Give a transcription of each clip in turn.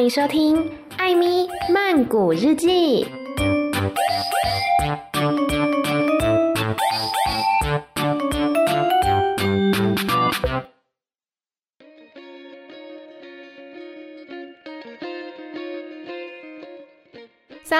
欢迎收听《艾咪曼谷日记》。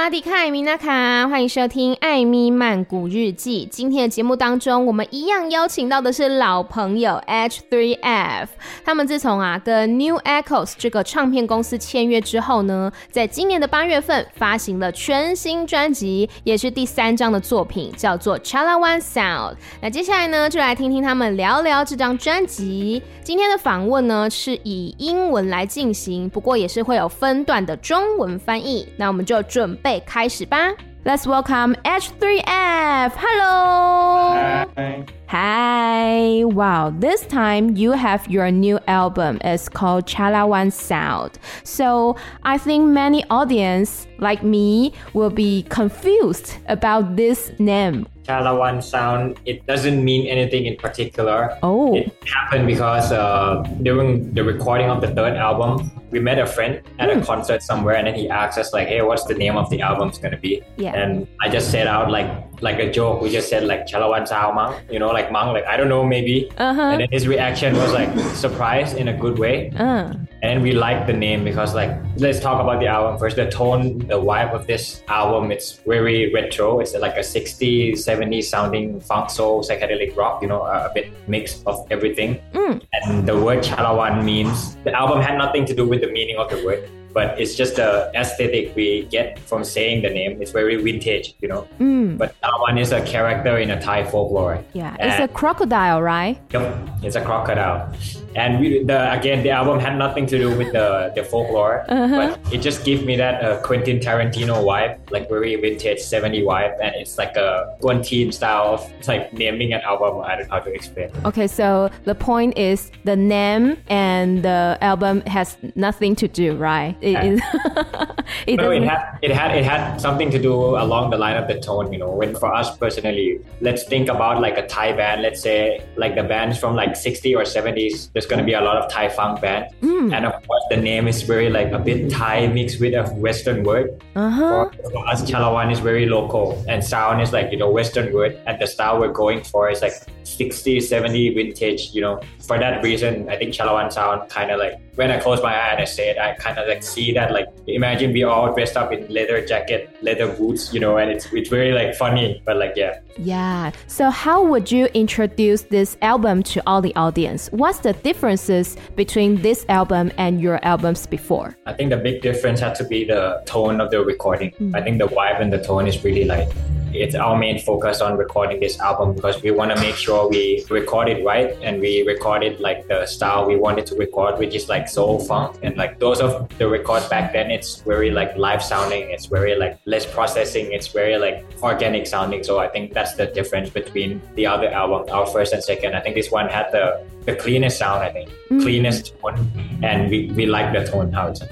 萨迪卡米娜卡，欢迎收听《艾咪曼谷日记》。今天的节目当中，我们一样邀请到的是老朋友 H3F。他们自从啊跟 New Echoes 这个唱片公司签约之后呢，在今年的八月份发行了全新专辑，也是第三张的作品，叫做《Chalawan Sound》。那接下来呢，就来听听他们聊聊这张专辑。今天的访问呢，是以英文来进行，不过也是会有分段的中文翻译。那我们就准。备开始吧！Let's welcome H3F. Hello. Hi. Hi. Wow. This time you have your new album. It's called Chalawan Sound. So I think many audience like me will be confused about this name. Chalawan Sound. It doesn't mean anything in particular. Oh. It happened because uh, during the recording of the third album, we met a friend at mm. a hmm. concert somewhere and then he asked us like hey what's the name of the album's gonna be yeah and i just said out like like a joke we just said like chalawan sao mang you know like mang like i don't know maybe uh-huh. and then his reaction was like surprise in a good way uh. and we liked the name because like let's talk about the album first the tone the vibe of this album it's very retro it's like a 60s 70s sounding funk soul psychedelic rock you know a, a bit mix of everything mm. and the word chalawan means the album had nothing to do with the meaning of the word but it's just the aesthetic we get from saying the name. It's very vintage, you know. Mm. But that one is a character in a Thai folklore. Yeah, and it's a crocodile, right? Yep, it's a crocodile. And we, the again, the album had nothing to do with the the folklore, uh-huh. but it just gave me that uh, Quentin Tarantino vibe, like very vintage 70 vibe, and it's like a one team style of it's like naming an album. I don't know how to explain. Okay, so the point is the name and the album has nothing to do, right? It, it, no, it had it had it had something to do along the line of the tone. You know, when for us personally, let's think about like a Thai band. Let's say like the bands from like 60 or 70s. There's gonna be a lot of Thai funk band, mm. and of course the name is very like a bit Thai mixed with a Western word. Uh-huh. For, for us, Chalawan is very local, and sound is like you know Western word, and the style we're going for is like 60, 70 vintage. You know, for that reason, I think Chalawan sound kind of like when I close my eye and I say it, I kind of like see that like imagine we all dressed up in leather jacket, leather boots, you know, and it's it's very like funny, but like yeah. Yeah. So how would you introduce this album to all the audience? What's the differences between this album and your albums before? I think the big difference had to be the tone of the recording. Mm. I think the vibe and the tone is really like it's our main focus on recording this album because we want to make sure we record it right and we record it like the style we wanted to record, which is like soul funk. And like those of the records back then, it's very like live sounding. It's very like less processing. It's very like organic sounding. So I think that's the difference between the other album, our first and second. I think this one had the the cleanest sound. I think mm-hmm. cleanest tone, and we we like the tone how it's.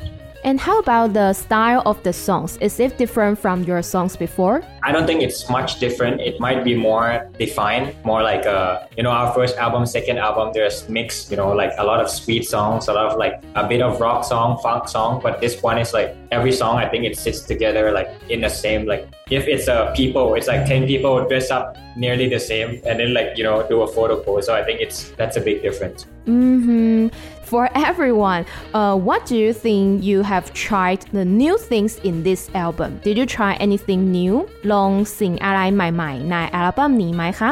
And how about the style of the songs? Is it different from your songs before? I don't think it's much different. It might be more defined, more like uh, you know, our first album, second album, there's mix, you know, like a lot of sweet songs, a lot of like a bit of rock song, funk song. But this one is like every song, I think it sits together like in the same, like if it's a people, it's like 10 people dress up nearly the same and then like, you know, do a photo pose. So I think it's, that's a big difference. Mm-hmm for everyone. Uh, what do you think you have tried the new things in this album? Did you try anything new? ลองสิ่งอะไรใหม่ๆในอัลบั้มนี้ไหมคะ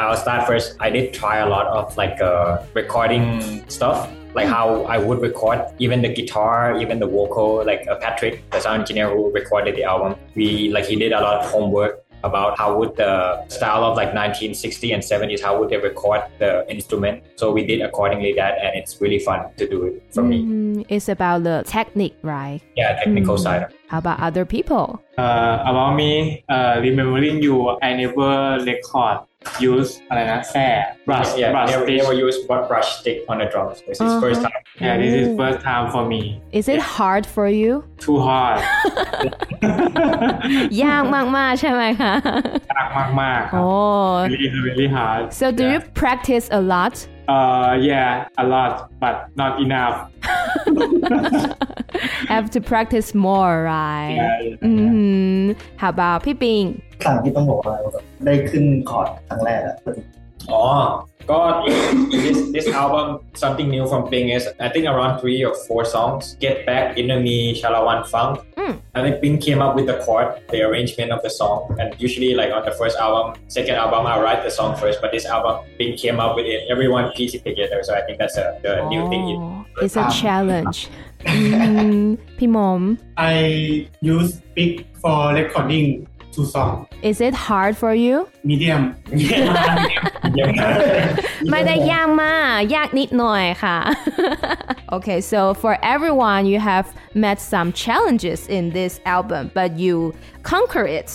I'll start first. I did try a lot of like uh, recording stuff like how I would record even the guitar, even the vocal. Like uh, Patrick, the sound engineer who recorded the album, we like he did a lot of homework about how would the style of like 1960 and 70s how would they record the instrument. So we did accordingly that and it's really fun to do it for mm, me it's about the technique right? Yeah technical mm. side. How about other people? Uh, about me uh, remembering you i never record use อะไรนะแส่ brush yeah brush never, stick never use brush stick on the drums this is uh-huh. first time yeah this is first time for me is it hard for you too hard ยากมากๆใช่ไหมคะยากมากๆครับ oh really really hard so do yeah. you practice a lot uh yeah a lot but not enough Have to practice more, right? อืม How about พี่ปิง ครั้งที่ต้องบอกว่าได้ขึ้นคอร์ดครั้งแรกอะ Oh, God, this this album, something new from Ping is I think around three or four songs. Get Back, Inner Me, Shalawan Funk. Mm. I think Ping came up with the chord, the arrangement of the song. And usually like on the first album, second album, I write the song first, but this album, Ping came up with it. Everyone pieced it together. So I think that's a, the new thing. in- Oh, It's a challenge อืมพี่หมอม I use Pick for recording two songs. Is it hard for you Medium. ไม่ได้ยากมากยากนิดหน่อยค่ะ Okay so for everyone you have met some challenges in this album but you conquer it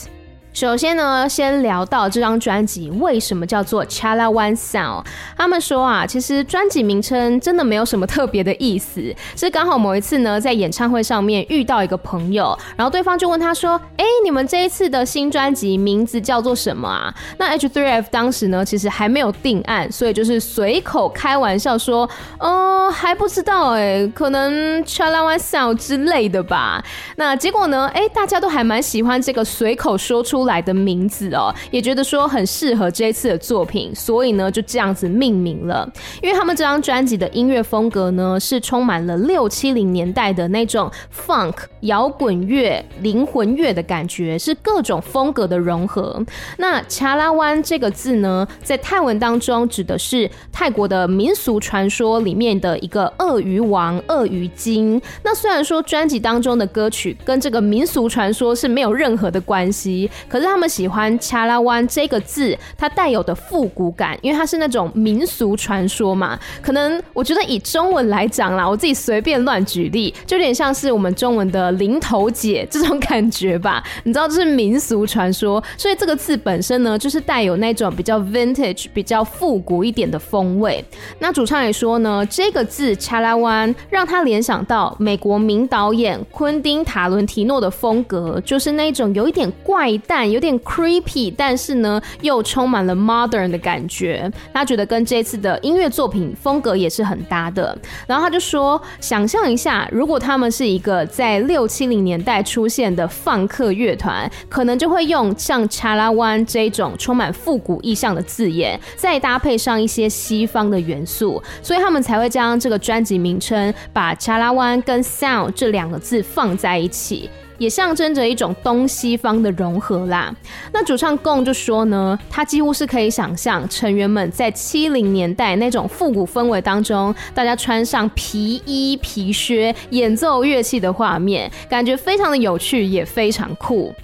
首先呢，先聊到这张专辑为什么叫做 Chalawan Sound。他们说啊，其实专辑名称真的没有什么特别的意思，是刚好某一次呢，在演唱会上面遇到一个朋友，然后对方就问他说：“哎，你们这一次的新专辑名字叫做什么啊？”那 H3F 当时呢，其实还没有定案，所以就是随口开玩笑说：“嗯，还不知道哎，可能 Chalawan Sound 之类的吧。”那结果呢，哎，大家都还蛮喜欢这个随口说出来的名字哦，也觉得说很适合这一次的作品，所以呢就这样子命名了。因为他们这张专辑的音乐风格呢是充满了六七零年代的那种 funk 摇滚乐、灵魂乐的感觉，是各种风格的融合。那查拉湾这个字呢，在泰文当中指的是泰国的民俗传说里面的一个鳄鱼王、鳄鱼精。那虽然说专辑当中的歌曲跟这个民俗传说是没有任何的关系，可是他们喜欢恰拉湾这个字，它带有的复古感，因为它是那种民俗传说嘛。可能我觉得以中文来讲啦，我自己随便乱举例，就有点像是我们中文的零头姐这种感觉吧。你知道这是民俗传说，所以这个字本身呢，就是带有那种比较 vintage、比较复古一点的风味。那主唱也说呢，这个字恰拉湾让他联想到美国名导演昆汀塔伦提诺的风格，就是那种有一点怪诞、有点 creepy，但是呢又充满了 modern 的感觉。他觉得跟这次的音乐作品风格也是很搭的。然后他就说，想象一下，如果他们是一个在六七零年代出现的放克乐团，可能就会用像恰拉湾这种充满复古意象的字眼，再搭配上一些西方的元素，所以他们才会将这个专辑名称把恰拉湾跟 sound 这两个字放在一起。也象征着一种东西方的融合啦。那主唱贡就说呢，他几乎是可以想象成员们在七零年代那种复古氛围当中，大家穿上皮衣皮靴演奏乐器的画面，感觉非常的有趣，也非常酷。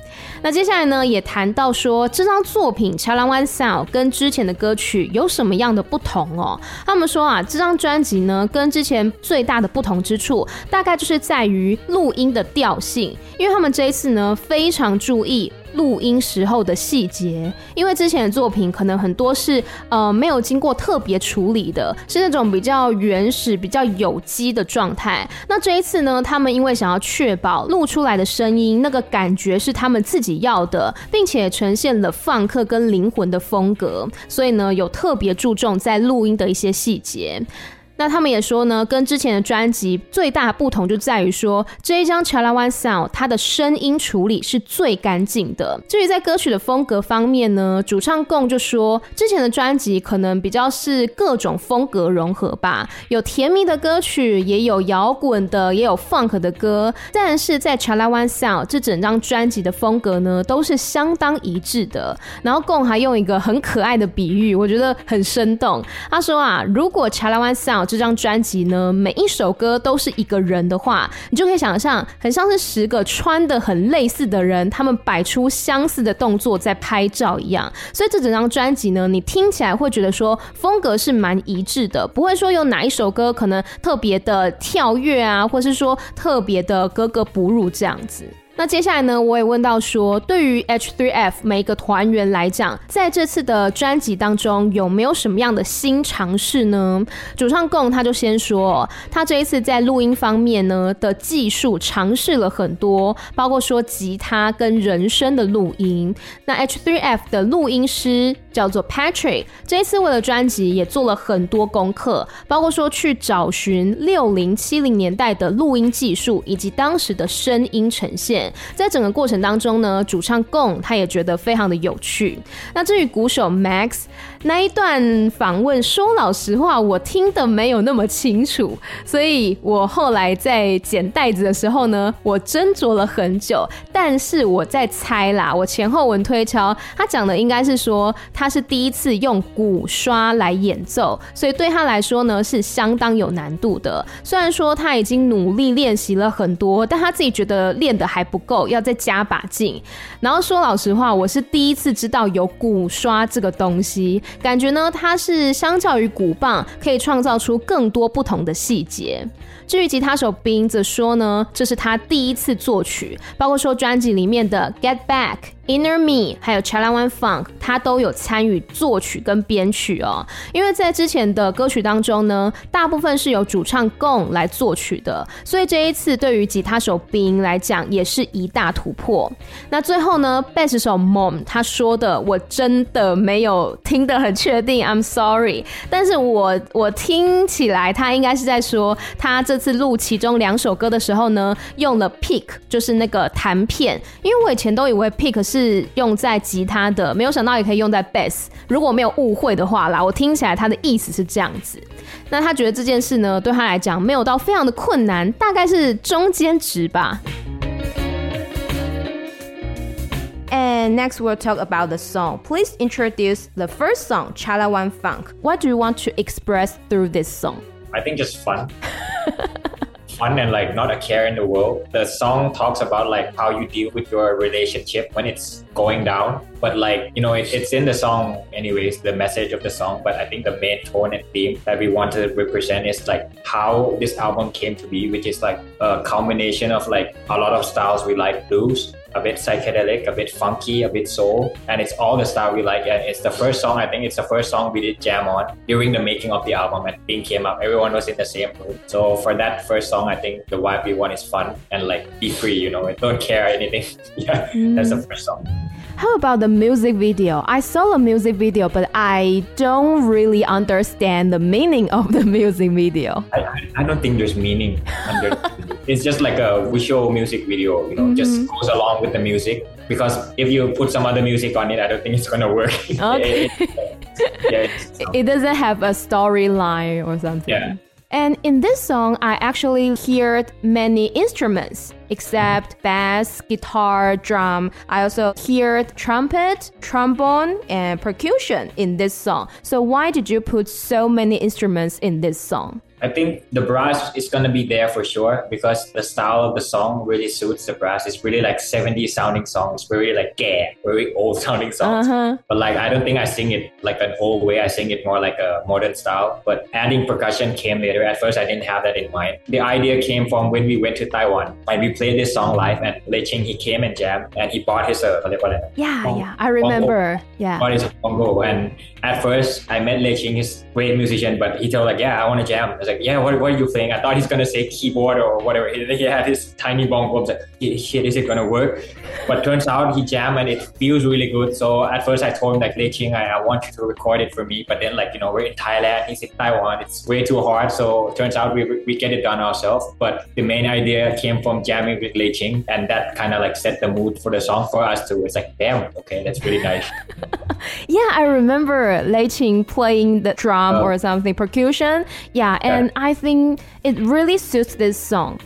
那接下来呢，也谈到说这张作品《Chalawan Sound》跟之前的歌曲有什么样的不同哦？他们说啊，这张专辑呢，跟之前最大的不同之处，大概就是在于录音的调性，因为他们这一次呢，非常注意。录音时候的细节，因为之前的作品可能很多是呃没有经过特别处理的，是那种比较原始、比较有机的状态。那这一次呢，他们因为想要确保录出来的声音那个感觉是他们自己要的，并且呈现了放克跟灵魂的风格，所以呢，有特别注重在录音的一些细节。那他们也说呢，跟之前的专辑最大不同就在于说，这一张《Chalawan Sound》它的声音处理是最干净的。至于在歌曲的风格方面呢，主唱贡就说，之前的专辑可能比较是各种风格融合吧，有甜蜜的歌曲，也有摇滚的，也有 funk 的歌。但是在《Chalawan Sound》这整张专辑的风格呢，都是相当一致的。然后贡还用一个很可爱的比喻，我觉得很生动。他说啊，如果《Chalawan Sound》这张专辑呢，每一首歌都是一个人的话，你就可以想象，很像是十个穿得很类似的人，他们摆出相似的动作在拍照一样。所以这整张专辑呢，你听起来会觉得说风格是蛮一致的，不会说有哪一首歌可能特别的跳跃啊，或是说特别的格格不入这样子。那接下来呢，我也问到说，对于 H3F 每一个团员来讲，在这次的专辑当中有没有什么样的新尝试呢？主唱贡他就先说，他这一次在录音方面呢的技术尝试了很多，包括说吉他跟人声的录音。那 H3F 的录音师叫做 Patrick，这一次为了专辑也做了很多功课，包括说去找寻六零七零年代的录音技术以及当时的声音呈现。在整个过程当中呢，主唱贡他也觉得非常的有趣。那至于鼓手 Max 那一段访问，说老实话，我听得没有那么清楚，所以我后来在剪袋子的时候呢，我斟酌了很久。但是我在猜啦，我前后文推敲，他讲的应该是说他是第一次用鼓刷来演奏，所以对他来说呢是相当有难度的。虽然说他已经努力练习了很多，但他自己觉得练得还不够，要再加把劲。然后说老实话，我是第一次知道有鼓刷这个东西，感觉呢它是相较于鼓棒可以创造出更多不同的细节。至于吉他手 Bing 则说呢，这是他第一次作曲，包括说专辑里面的 Get Back。Inner Me 还有 Challa One Funk，他都有参与作曲跟编曲哦。因为在之前的歌曲当中呢，大部分是由主唱 Gong 来作曲的，所以这一次对于吉他手 Bing 来讲也是一大突破。那最后呢，贝斯手 Mom 他说的，我真的没有听得很确定，I'm sorry。但是我我听起来他应该是在说，他这次录其中两首歌的时候呢，用了 pick，就是那个弹片，因为我以前都以为 pick 是是。用在吉他的，没有想到也可以用在 bass。如果没有误会的话啦，我听起来他的意思是这样子。那他觉得这件事呢，对他来讲没有到非常的困难，大概是中间值吧。And next we'll talk about the song. Please introduce the first song, Challa One Funk. What do you want to express through this song? I think just fun. Fun and like not a care in the world. The song talks about like how you deal with your relationship when it's going down. But like, you know, it, it's in the song anyways, the message of the song. But I think the main tone and theme that we want to represent is like how this album came to be, which is like a combination of like a lot of styles we like blues, a bit psychedelic, a bit funky, a bit soul, and it's all the style we like. And it's the first song. I think it's the first song we did jam on during the making of the album. And Bing came up, everyone was in the same mood. So for that first song, I think the vibe we want is fun and like be free. You know, don't care anything. yeah, mm. that's the first song. How about the music video? I saw the music video, but I don't really understand the meaning of the music video. I, I don't think there's meaning under It's just like a visual music video, you know, mm-hmm. just goes along with the music. Because if you put some other music on it, I don't think it's gonna work. Okay. yeah, it doesn't have a storyline or something. Yeah. And in this song, I actually heard many instruments except bass, guitar, drum. I also heard trumpet, trombone, and percussion in this song. So why did you put so many instruments in this song? I think the brass is gonna be there for sure because the style of the song really suits the brass. It's really like 70s sounding songs, very like gay, very old sounding songs. Uh-huh. But like I don't think I sing it like an old way. I sing it more like a modern style. But adding percussion came later. At first I didn't have that in mind. The idea came from when we went to Taiwan and we played this song live and Lei Ching he came and jammed and he bought his uh, yeah, bong, yeah, I remember. Bongo, yeah. Bought his bongo and at first I met Lei Ching, he's great musician, but he told like, yeah, I want to jam. I was like, yeah, what, what are you playing? I thought he's gonna say keyboard or whatever. He, he had his tiny bongo. I was like, shit, is it gonna work? But turns out he jammed and it feels really good. So at first I told him like, Lei Ching, I, I want you to record it for me. But then like, you know, we're in Thailand, he's in Taiwan. It's way too hard. So turns out we, we get it done ourselves. But the main idea came from jamming with Lei Ching and that kind of like set the mood for the song for us too. It's like, damn, okay, that's really nice. yeah, I remember Lei Ching playing the drum uh, or something, percussion. Yeah, and I think it really suits this song.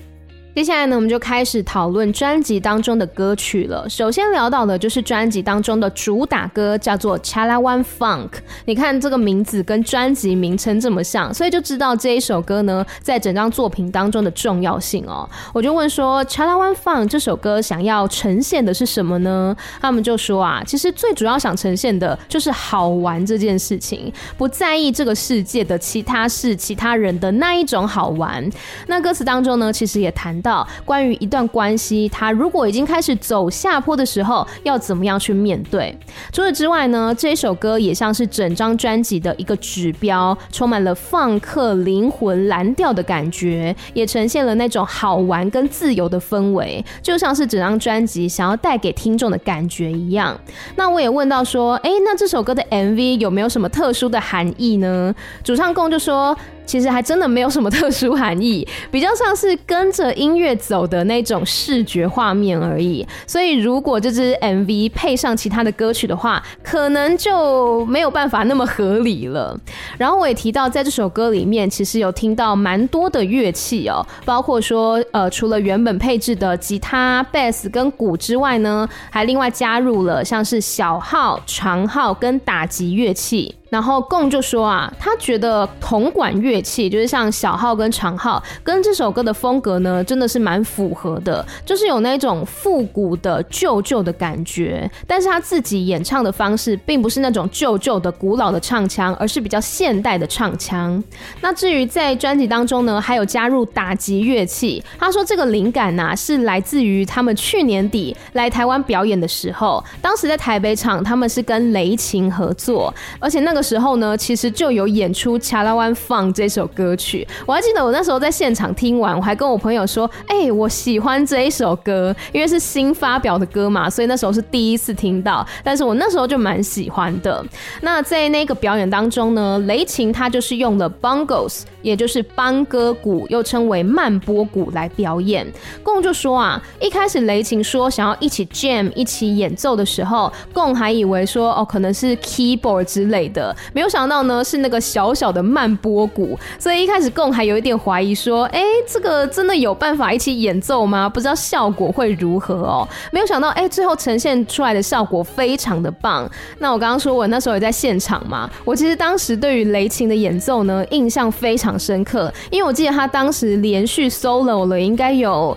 接下来呢，我们就开始讨论专辑当中的歌曲了。首先聊到的就是专辑当中的主打歌，叫做《Challa One Funk》。你看这个名字跟专辑名称这么像，所以就知道这一首歌呢，在整张作品当中的重要性哦。我就问说，《Challa One Funk》这首歌想要呈现的是什么呢？他们就说啊，其实最主要想呈现的就是好玩这件事情，不在意这个世界的其他事、其他人的那一种好玩。那歌词当中呢，其实也谈。到关于一段关系，他如果已经开始走下坡的时候，要怎么样去面对。除此之外呢，这一首歌也像是整张专辑的一个指标，充满了放克灵魂蓝调的感觉，也呈现了那种好玩跟自由的氛围，就像是整张专辑想要带给听众的感觉一样。那我也问到说，哎，那这首歌的 MV 有没有什么特殊的含义呢？主唱共就说。其实还真的没有什么特殊含义，比较像是跟着音乐走的那种视觉画面而已。所以如果这支 MV 配上其他的歌曲的话，可能就没有办法那么合理了。然后我也提到，在这首歌里面，其实有听到蛮多的乐器哦，包括说，呃，除了原本配置的吉他、贝斯跟鼓之外呢，还另外加入了像是小号、长号跟打击乐器。然后贡就说啊，他觉得铜管乐器就是像小号跟长号，跟这首歌的风格呢，真的是蛮符合的，就是有那种复古的旧旧的感觉。但是他自己演唱的方式，并不是那种旧旧的古老的唱腔，而是比较现代的唱腔。那至于在专辑当中呢，还有加入打击乐器，他说这个灵感呐，是来自于他们去年底来台湾表演的时候，当时在台北场，他们是跟雷琴合作，而且那个。时候呢，其实就有演出《卡拉湾放》这首歌曲。我还记得我那时候在现场听完，我还跟我朋友说：“哎、我喜欢这一首歌，因为是新发表的歌嘛，所以那时候是第一次听到。但是我那时候就蛮喜欢的。那在那个表演当中呢，雷琴他就是用了 bongos，也就是邦哥鼓，又称为慢波鼓来表演。贡就说啊，一开始雷琴说想要一起 jam 一起演奏的时候，贡还以为说哦，可能是 keyboard 之类的。没有想到呢，是那个小小的慢波鼓，所以一开始贡还有一点怀疑，说，哎，这个真的有办法一起演奏吗？不知道效果会如何哦。没有想到，哎，最后呈现出来的效果非常的棒。那我刚刚说我那时候也在现场嘛，我其实当时对于雷琴的演奏呢，印象非常深刻，因为我记得他当时连续 solo 了，应该有。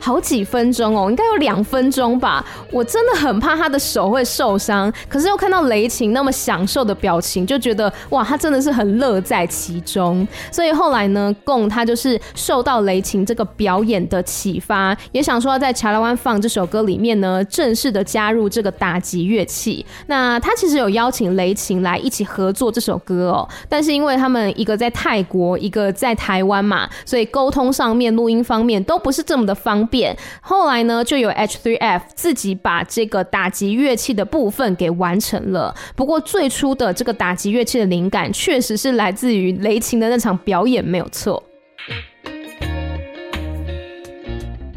好几分钟哦，应该有两分钟吧。我真的很怕他的手会受伤，可是又看到雷琴那么享受的表情，就觉得哇，他真的是很乐在其中。所以后来呢，贡他就是受到雷琴这个表演的启发，也想说要在《卡拉湾放》这首歌里面呢，正式的加入这个打击乐器。那他其实有邀请雷琴来一起合作这首歌哦，但是因为他们一个在泰国，一个在台湾嘛，所以沟通上面、录音方面都不是这么的方便。后来呢，就有 H3F 自己把这个打击乐器的部分给完成了。不过最初的这个打击乐器的灵感，确实是来自于雷琴的那场表演，没有错。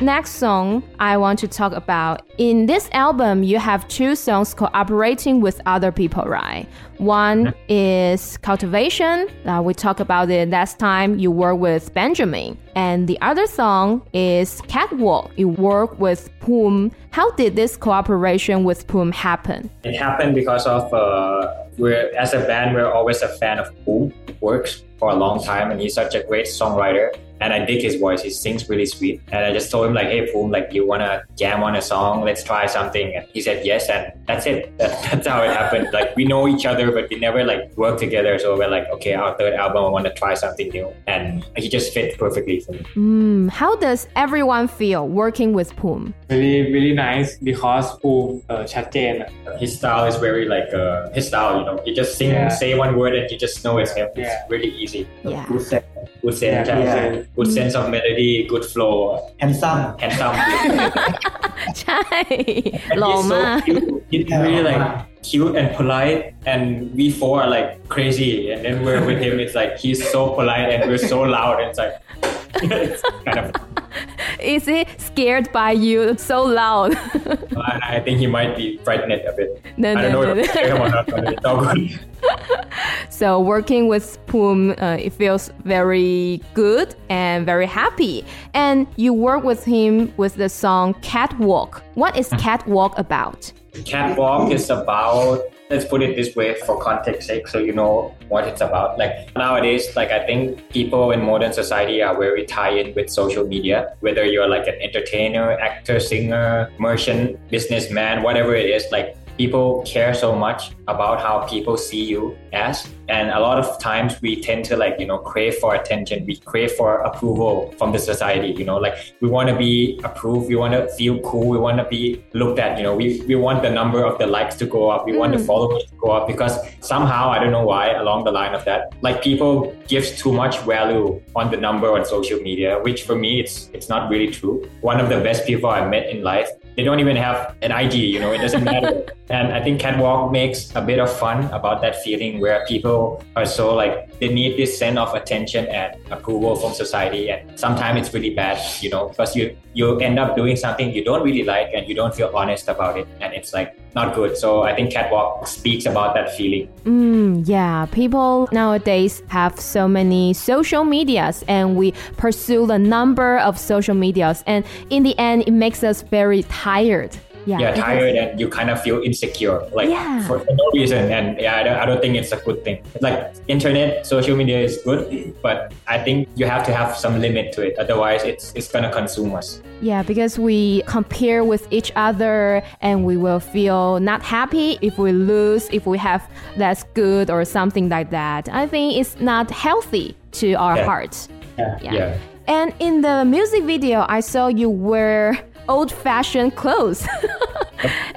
Next song I want to talk about. In this album, you have two songs cooperating with other people, right? One is Cultivation. Uh, we talked about it last time. You work with Benjamin. And the other song is Catwalk. You work with Poom. How did this cooperation with Poom happen? It happened because of uh, we're as a band, we're always a fan of Poom. Works for a long time, and he's such a great songwriter and I dig his voice. He sings really sweet. And I just told him like, "Hey, Poom, like you wanna jam on a song? Let's try something." And he said yes, and that's it. That, that's how it happened. Like we know each other, but we never like work together. So we're like, okay, our third album, I want to try something new, and he just fit perfectly for me. Mm, how does everyone feel working with Poom? Really, really nice because Poom uh, ชัดเจน His style is very like uh, his style. You know, you just sing, Yeah. say one word, and you just know it's him. It's Yeah. really easy. Yeah. good set Good sense, Yeah. yeah. good sense of melody, good flow, handsome handsome. ใช่หล่อ He's so มาก cute. He's really like cute and polite, and we four are like crazy. And then we're with him. It's like he's so polite and we're so loud. And it's like it's kind of. Is he scared by you so loud? I I think he might be frightened a bit. No, I don't no, know no, if no. I scare him or not, but it's all good. So working with Poom, uh, it feels very good and very happy. And you work with him with the song Catwalk. What is Catwalk about? Catwalk is about let's put it this way for context sake so you know what it's about. Like nowadays like i think people in modern society are very tied in with social media whether you're like an entertainer actor singer merchant businessman whatever it is like people care so much about how people see you as And a lot of times we tend to like, you know, crave for attention. We crave for approval from the society, you know, like we want to be approved. We want to feel cool. We want to be looked at, you know, we, we want the number of the likes to go up. We mm. want the mm. followers to go up because somehow, I don't know why, along the line of that, like people gives too much value on the number on social media, which for me, it's, it's not really true. One of the best people I met in life they don't even have an id you know, it doesn't matter. and I think Catwalk makes a bit of fun about that feeling where people are so like they need this sense of attention and approval from society. And sometimes it's really bad, you know, because you you end up doing something you don't really like and you don't feel honest about it. And it's like not good. So I think Catwalk speaks about that feeling. Mm, yeah, people nowadays have so many social medias and we pursue the number of social medias and in the end it makes us very tired yeah, yeah tired and you kind of feel insecure like yeah. for, for, no reason and yeah I don't, I don't think it's a good thing like internet social media is good but i think you have to have some limit to it otherwise it's it's gonna consume us yeah because we compare with each other and we will feel not happy if we lose if we have less good or something like that i think it's not healthy to our yeah. hearts yeah. yeah. yeah. And in the music video, I saw you wear old fashioned clothes.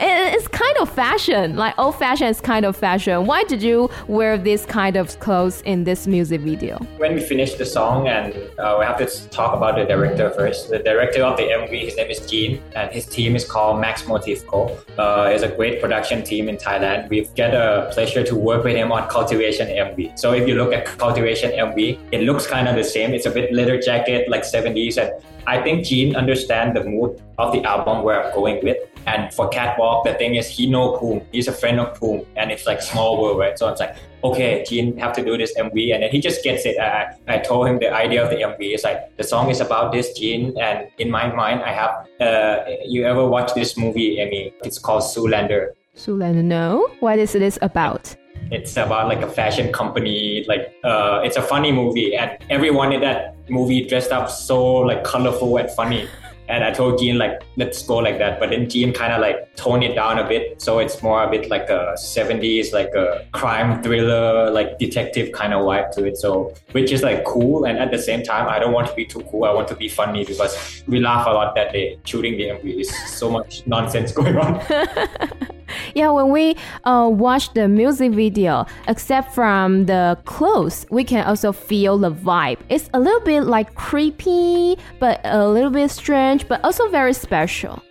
it's kind of fashion, like old fashioned is kind of fashion. Why did you wear this kind of clothes in this music video? When we finished the song, and uh, we have to talk about the director first. The director of the MV, his name is Gene, and his team is called Max Motif Co. Uh, it's a great production team in Thailand. We've got a pleasure to work with him on Cultivation MV. So if you look at Cultivation MV, it looks kind of the same. It's a bit leather jacket, like 70s, and I think Gene understands the mood of the album where I'm going with. And for Catwalk, the thing is he know Poom. He's a friend of Poom. And it's like small world, right? So it's like, okay, Gene have to do this MV. And then he just gets it. I, I told him the idea of the MV is like, the song is about this Gene. And in my mind, I have, uh, you ever watch this movie, Amy? It's called Zoolander. Zoolander, no. What is this about? It's about like a fashion company. Like uh, it's a funny movie, and everyone in that movie dressed up so like colorful and funny. And I told Gene like, let's go like that. But then Gene kind of like toned it down a bit, so it's more a bit like a 70s, like a crime thriller, like detective kind of vibe to it. So which is like cool, and at the same time, I don't want to be too cool. I want to be funny because we laugh a lot that day shooting the MV. Is so much nonsense going on. yeah, when we uh, watch the music video, except from the clothes, we can also feel the vibe. It's a little bit like creepy, but a little bit strange, but also very special.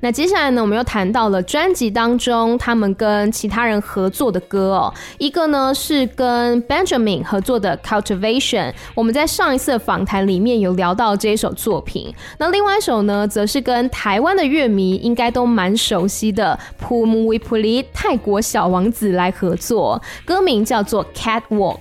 那接下来呢，我们又谈到了专辑当中他们跟其他人合作的歌哦。一个呢是跟 Benjamin 合作的 Cultivation，我们在上一次的访谈里面有聊到这一首作品。那另外一首呢，则是跟台湾的乐迷应该都蛮熟悉的 Poom Vipulit 泰国小王子来合作，歌名叫做 Catwalk。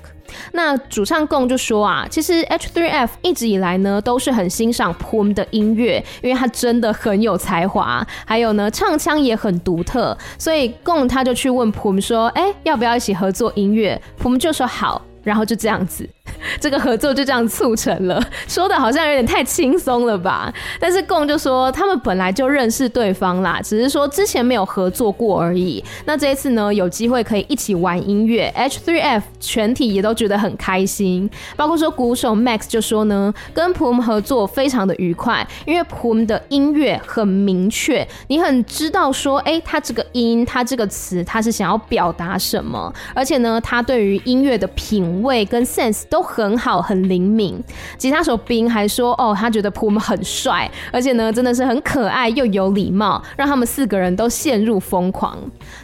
那主唱贡就说啊，其实 H3F 一直以来呢都是很欣赏 Poom 的音乐，因为他真的很有才华，还有呢唱腔也很独特，所以贡他就去问 Poom 说，哎，要不要一起合作音乐？Poom 就说好，然后就这样子。这个合作就这样促成了，说的好像有点太轻松了吧？但是共就说他们本来就认识对方啦，只是说之前没有合作过而已。那这一次呢，有机会可以一起玩音乐，H3F 全体也都觉得很开心。包括说鼓手 Max 就说呢，跟 Poom 合作非常的愉快，因为 Poom 的音乐很明确，你很知道说，哎，他这个音，他这个词，他是想要表达什么，而且呢，他对于音乐的品味跟 sense 都。很好，很灵敏。吉他手冰还说：“哦，他觉得 Poom 很帅，而且呢，真的是很可爱又有礼貌，让他们四个人都陷入疯狂。”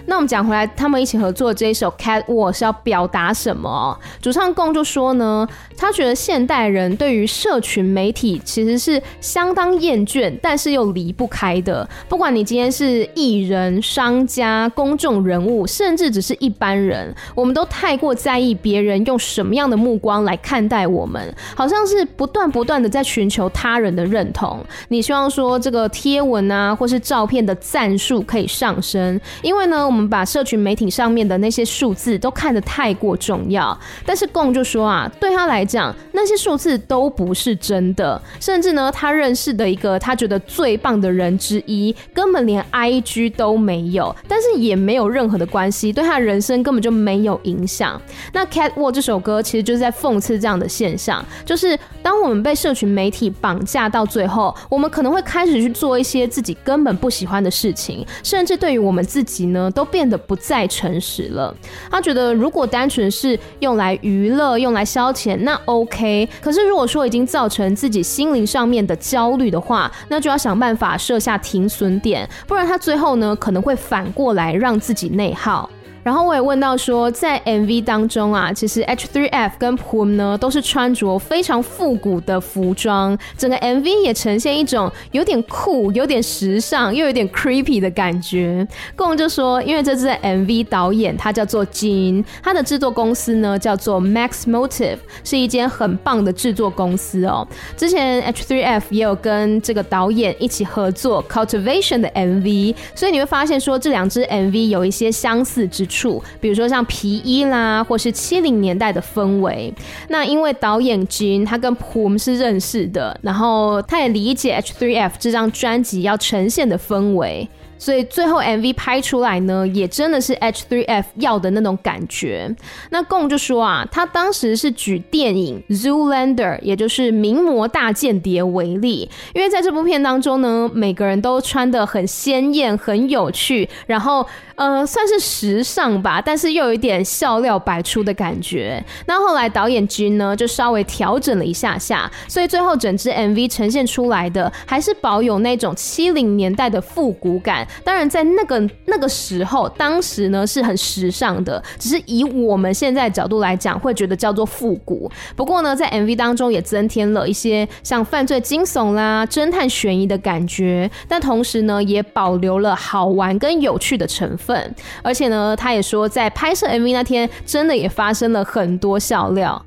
那我们讲回来，他们一起合作这一首《Catwalk》是要表达什么？主唱共就说呢，他觉得现代人对于社群媒体其实是相当厌倦，但是又离不开的。不管你今天是艺人、商家、公众人物，甚至只是一般人，我们都太过在意别人用。用什么样的目光来看待我们，好像是不断不断的在寻求他人的认同。你希望说这个贴文啊，或是照片的赞数可以上升，因为呢，我们把社群媒体上面的那些数字都看得太过重要。但是贡就说啊，对他来讲，那些数字都不是真的，甚至呢，他认识的一个他觉得最棒的人之一，根本连 IG 都没有，但是也没有任何的关系，对他人生根本就没有影响。那 Catwalk 这首歌其实就是在讽刺这样的现象，就是当我们被社群媒体绑架到最后，我们可能会开始去做一些自己根本不喜欢的事情，甚至对于我们自己呢，都变得不再诚实了。他觉得，如果单纯是用来娱乐、用来消遣，那 OK。可是如果说已经造成自己心灵上面的焦虑的话，那就要想办法设下停损点，不然他最后呢，可能会反过来让自己内耗。然后我也问到说，在 MV 当中啊，其实 H3F 跟 Phuum 呢都是穿着非常复古的服装，整个 MV 也呈现一种有点酷、有点时尚又有点 creepy 的感觉。贡就说，因为这支 MV 导演他叫做 Jin，他的制作公司呢叫做 Max Motive，是一间很棒的制作公司哦。之前 H3F 也有跟这个导演一起合作 Cultivation 的 MV，所以你会发现说这两支 MV 有一些相似之处。处，比如说像皮衣啦，或是七零年代的氛围。那因为导演 Jin 他跟 Phuum 是认识的，然后他也理解 H3F 这张专辑要呈现的氛围。所以最后 MV 拍出来呢，也真的是 H3F 要的那种感觉。那贡就说啊，他当时是举电影《Zoolander》，也就是《名模大间谍》为例，因为在这部片当中呢，每个人都穿的很鲜艳、很有趣，然后呃算是时尚吧，但是又有一点笑料百出的感觉。那后来导演君呢，就稍微调整了一下下，所以最后整支 MV 呈现出来的还是保有那种七零年代的复古感。当然，在那个那个时候，当时呢是很时尚的，只是以我们现在角度来讲，会觉得叫做复古。不过呢，在 MV 当中也增添了一些像犯罪惊悚啦、侦探悬疑的感觉，但同时呢，也保留了好玩跟有趣的成分。而且呢它，他也说，在拍摄 MV 那天，真的也发生了很多笑料。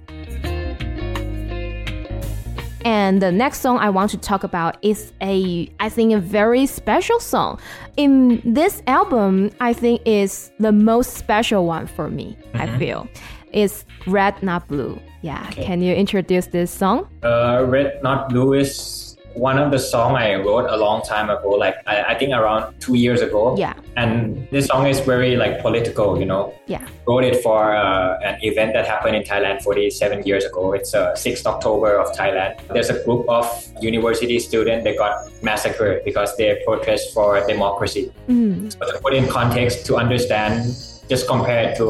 And the next song I want to talk about is a, I think, a very special song. In this album, I think is the most special one for me, mm-hmm. I feel. It's Red Not Blue. Yeah, okay. can you introduce this song? Uh, Red Not Blue is one of the song I wrote a long time ago, like I, I, think around two years ago. Yeah. And this song is very like political, you know. Yeah. Wrote it for uh, an event that happened in Thailand 47 years ago. It's uh, 6th October of Thailand. There's a group of university students that got massacred because they protest for democracy. Mm. So to put in context to understand, just compare it to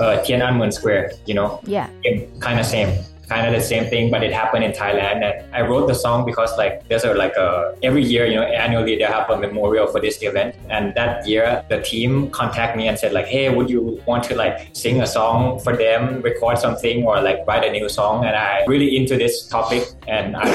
uh, Tiananmen Square, you know. Yeah. Kind of same kind of the same thing, but it happened in Thailand. And I wrote the song because like there's a like a every year, you know, annually they have a memorial for this event. And that year, the team contacted me and said like, hey, would you want to like sing a song for them, record something, or like write a new song? And I really into this topic, and I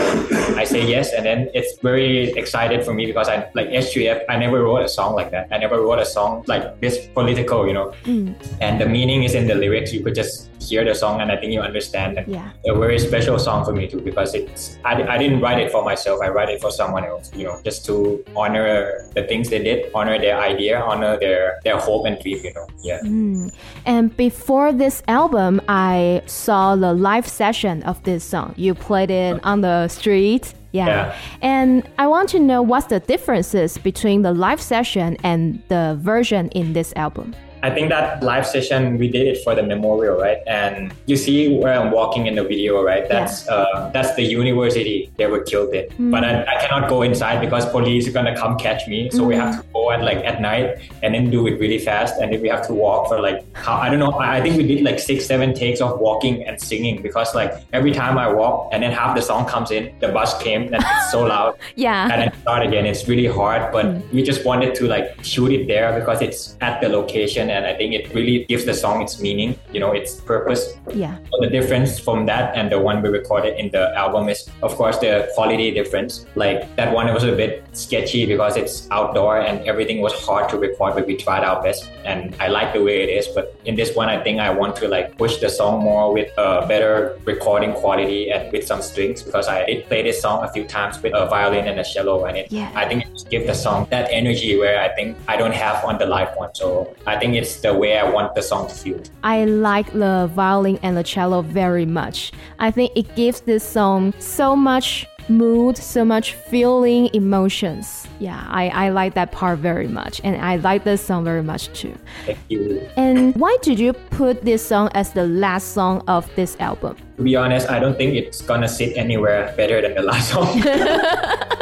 I say yes. And then it's very excited for me because I like H3F. I never wrote a song like that. I never wrote a song like this political, you know. Mm. And the meaning is in the lyrics. You could just hear the song, and I think you understand. And yeah a very special song for me too because it's I, I didn't write it for myself i write it for someone else you know just to honor the things they did honor their idea honor their their hope and dream you know yeah mm. and before this album i saw the live session of this song you played it on the street yeah. yeah. And I want to know what's the differences between the live session and the version in this album. I think that live session we did it for the memorial, right? And you see where I'm walking in the video, right? That's yeah. uh, that's the university they were killed in. Mm. But I, I, cannot go inside because police are gonna come catch me. So mm. we have to go at like at night and then do it really fast. And then we have to walk for like how, I don't know. I think we did like six, seven takes of walking and singing because like every time I walk and then half the song comes in, the bus came and it's so loud. yeah. And then start again. It's really hard, but mm. we just wanted to like shoot it there because it's at the location and I think it really gives the song its meaning, you know, its purpose. Yeah. So the difference from that and the one we recorded in the album is, of course, the quality difference. Like that one was a bit sketchy because it's outdoor and everything was hard to record, but we tried our best, and I like the way it is. But in this one, I think I want to like push the song more with a better recording quality and with some strings because I did play this song a few times with a violin and a cello, and it Yeah. I think it just give the song that energy where I think I don't have on the live one. So I think it's the way I want the song to feel. I like the violin and the cello very much. I think it gives this song so much mood, so much feeling, emotions. Yeah, I, I like that part very much. And I like this song very much too. Thank you. And why did you put this song as the last song of this album? To be honest, I don't think it's gonna sit anywhere better than the last song.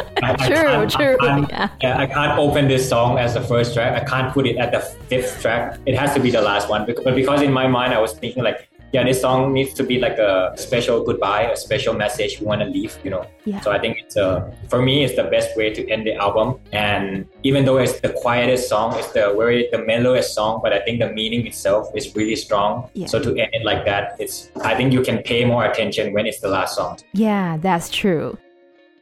True, can't- true, I can't, yeah. yeah, I can't open this song as the first track. I can't put it at the fifth track. It has to be the last one. But because in my mind, I was thinking like, yeah, this song needs to be like a special goodbye, a special message we want to leave, you know. Yeah. So I think it's uh, for me, it's the best way to end the album. And even though it's the quietest song, it's the very the mellowest song, but I think the meaning itself is really strong. Yeah. So to end it like that, it's I think you can pay more attention when it's the last song. Yeah, that's true.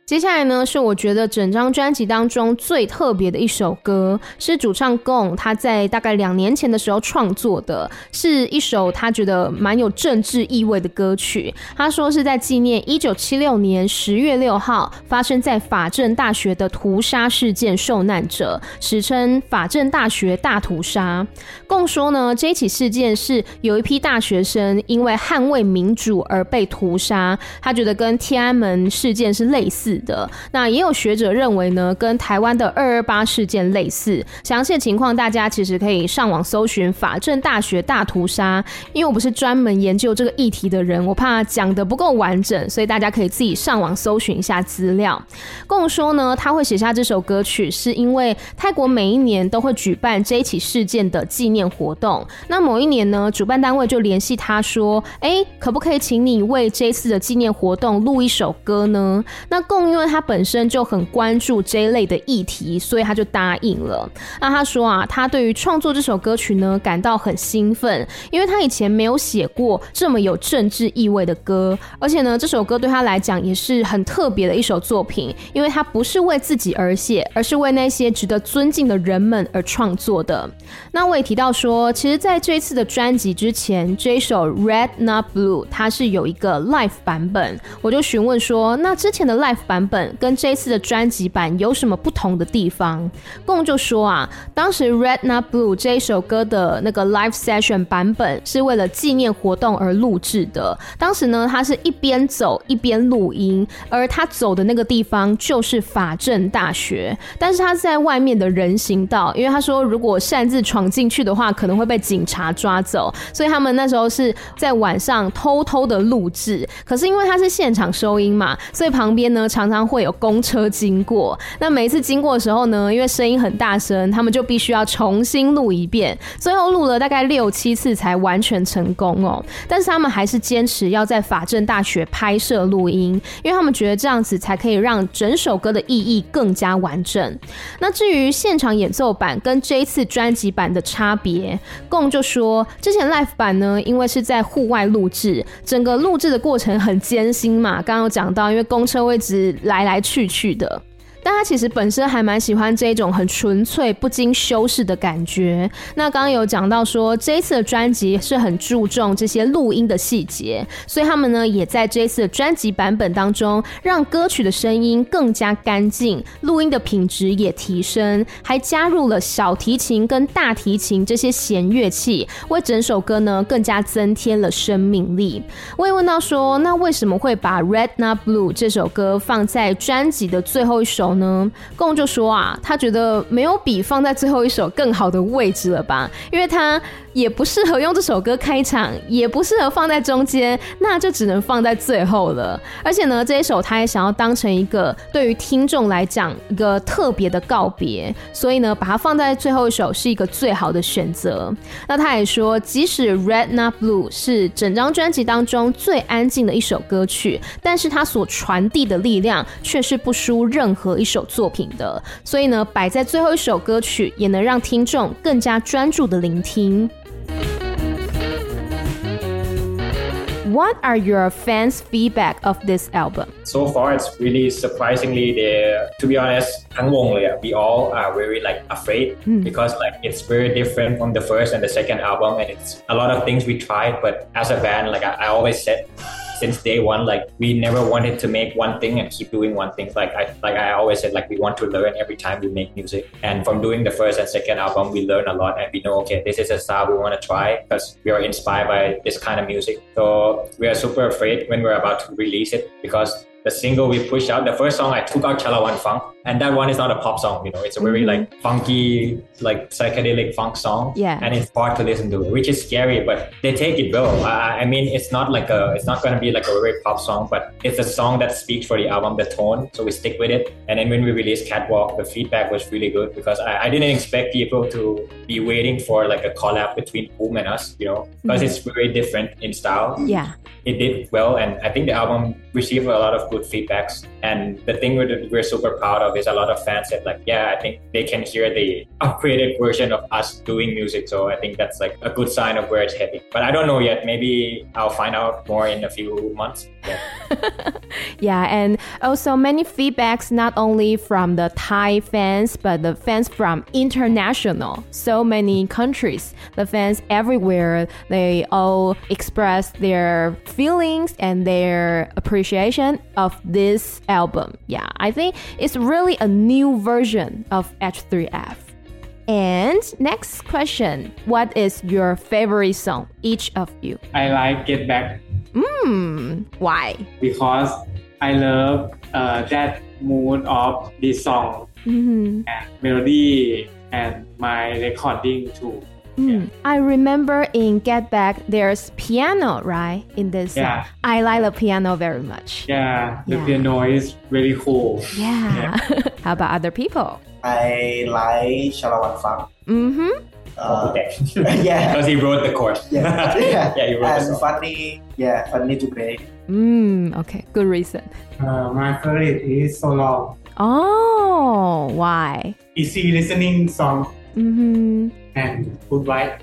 接下来呢，是我觉得整张专辑当中最特别的一首歌，是主唱 Gong 他在大概两年前的时候创作的，是一首他觉得蛮有政治意味的歌曲。他说是在纪念一九七六年十月六号发生在法政大学的屠杀事件受难者，史称法政大学大屠杀。共说呢，这一起事件是有一批大学生因为捍卫民主而被屠杀，他觉得跟天安门事件是类似的。那也有学者认为呢，跟台湾的二二八事件类似。详细情况大家其实可以上网搜寻法政大学大屠杀，因为我不是专门研究这个议题的人，我怕讲得不够完整，所以大家可以自己上网搜寻一下资料。共说呢，他会写下这首歌曲，是因为泰国每一年都会举办这一起事件的纪念活动。那某一年呢，主办单位就联系他说：“哎，可不可以请你为这次的纪念活动录一首歌呢？”那共因为他本身就很关注这一类的议题，所以他就答应了。那他说啊，他对于创作这首歌曲呢感到很兴奋，因为他以前没有写过这么有政治意味的歌，而且呢，这首歌对他来讲也是很特别的一首作品，因为他不是为自己而写，而是为那些值得尊敬的人们而创作的。那我也提到说，其实在这一次的专辑之前，这一首 Red Not Blue 它是有一个 live 版本，我就询问说，那之前的 live 版本跟这次的专辑版有什么不同的地方？共就说啊，当时 Red Not Blue 这一首歌的那个 live session 版本是为了纪念活动而录制的。当时呢，他是一边走一边录音，而他走的那个地方就是法政大学，但是他在外面的人行道，因为他说如果擅自闯进去的话，可能会被警察抓走，所以他们那时候是在晚上偷偷的录制。可是因为他是现场收音嘛，所以旁边呢常常常会有公车经过。那每一次经过的时候呢，因为声音很大声，他们就必须要重新录一遍。最后录了大概六七次才完全成功哦。但是他们还是坚持要在法政大学拍摄录音，因为他们觉得这样子才可以让整首歌的意义更加完整。那至于现场演奏版跟这一次专辑版的差别，共就说之前 live 版呢，因为是在户外录制，整个录制的过程很艰辛嘛。刚刚有讲到，因为公车会一直来来去去的。但他其实本身还蛮喜欢这种很纯粹、不经修饰的感觉。那刚刚有讲到说，这一次的专辑是很注重这些录音的细节，所以他们呢也在这一次的专辑版本当中，让歌曲的声音更加干净，录音的品质也提升，还加入了小提琴跟大提琴这些弦乐器，为整首歌呢更加增添了生命力。我也问到说，那为什么会把《Red Not Blue》这首歌放在专辑的最后一首呢？共就说啊，他觉得没有比放在最后一首更好的位置了吧，因为他也不适合用这首歌开场，也不适合放在中间，那就只能放在最后了。而且呢，这一首他也想要当成一个对于听众来讲一个特别的告别，所以呢，把它放在最后一首是一个最好的选择。那他也说，即使《Red Not Blue》是整张专辑当中最安静的一首歌曲，但是它所传递的力量却是不输任何一首作品的。所以呢，摆在最后一首歌曲，也能让听众更加专注的聆听。what are your fans' feedback of this album? So far, it's really surprisingly there. To be honest, ทั้งวงเลยอะ we all are very like afraid because like it's very different from the first and the second album, and it's a lot of things we tried. But as a band, like I, I always said, since day one, like we never wanted to make one thing and keep doing one thing. Like I like I always said, like we want to learn every time we make music. And from doing the first and second album, we learn a lot and we know okay, this is a style we want to try because we are inspired by this kind of music. So we are super afraid when we're about to release it because the single we pushed out, the first song I took out Chalawan Funk, and that one is not a pop song, you know, it's a very mm-hmm. like funky, like psychedelic funk song. Yeah. And it's hard to listen to, which is scary, but they take it well. I, I mean, it's not like a, it's not going to be like a very pop song, but it's a song that speaks for the album, the tone. So we stick with it. And then when we released Catwalk, the feedback was really good because I, I didn't expect people to be waiting for like a collab between Boom and us, you know, because mm-hmm. it's very different in style Yeah. it did well and i think the album received a lot of good feedbacks and the thing we're, we're super proud of is a lot of fans said like yeah i think they can hear the upgraded version of us doing music so i think that's like a good sign of where it's heading. But i don't know yet. Maybe i'll find out more in a few months yeah. And also many feedbacks not only from the Thai fans, but the fans from international, so many countries. The fans everywhere, they all express their feelings and their appreciation of this album. Yeah, I think it's really a new version of H3F. And next question, what is your favorite song, each of you? I like Get Back Hmm, why? because I love uh, that mood of this song hmm and melody and my recording too. Mm. I remember in Get Back, there's piano, right? In this song. I like the piano very much. Yeah, the Yeah. piano is very cool. Yeah. How about other people? I like Shalawan Funk. Mm-hmm. Uh, because yeah. Because he wrote the course. Yeah, yeah, yeah he wrote the and song funny, yeah, funny to play. Mm, okay, good reason. Uh, my favorite is So Long. Oh, why? Easy listening song Mm-hmm. and good vibe.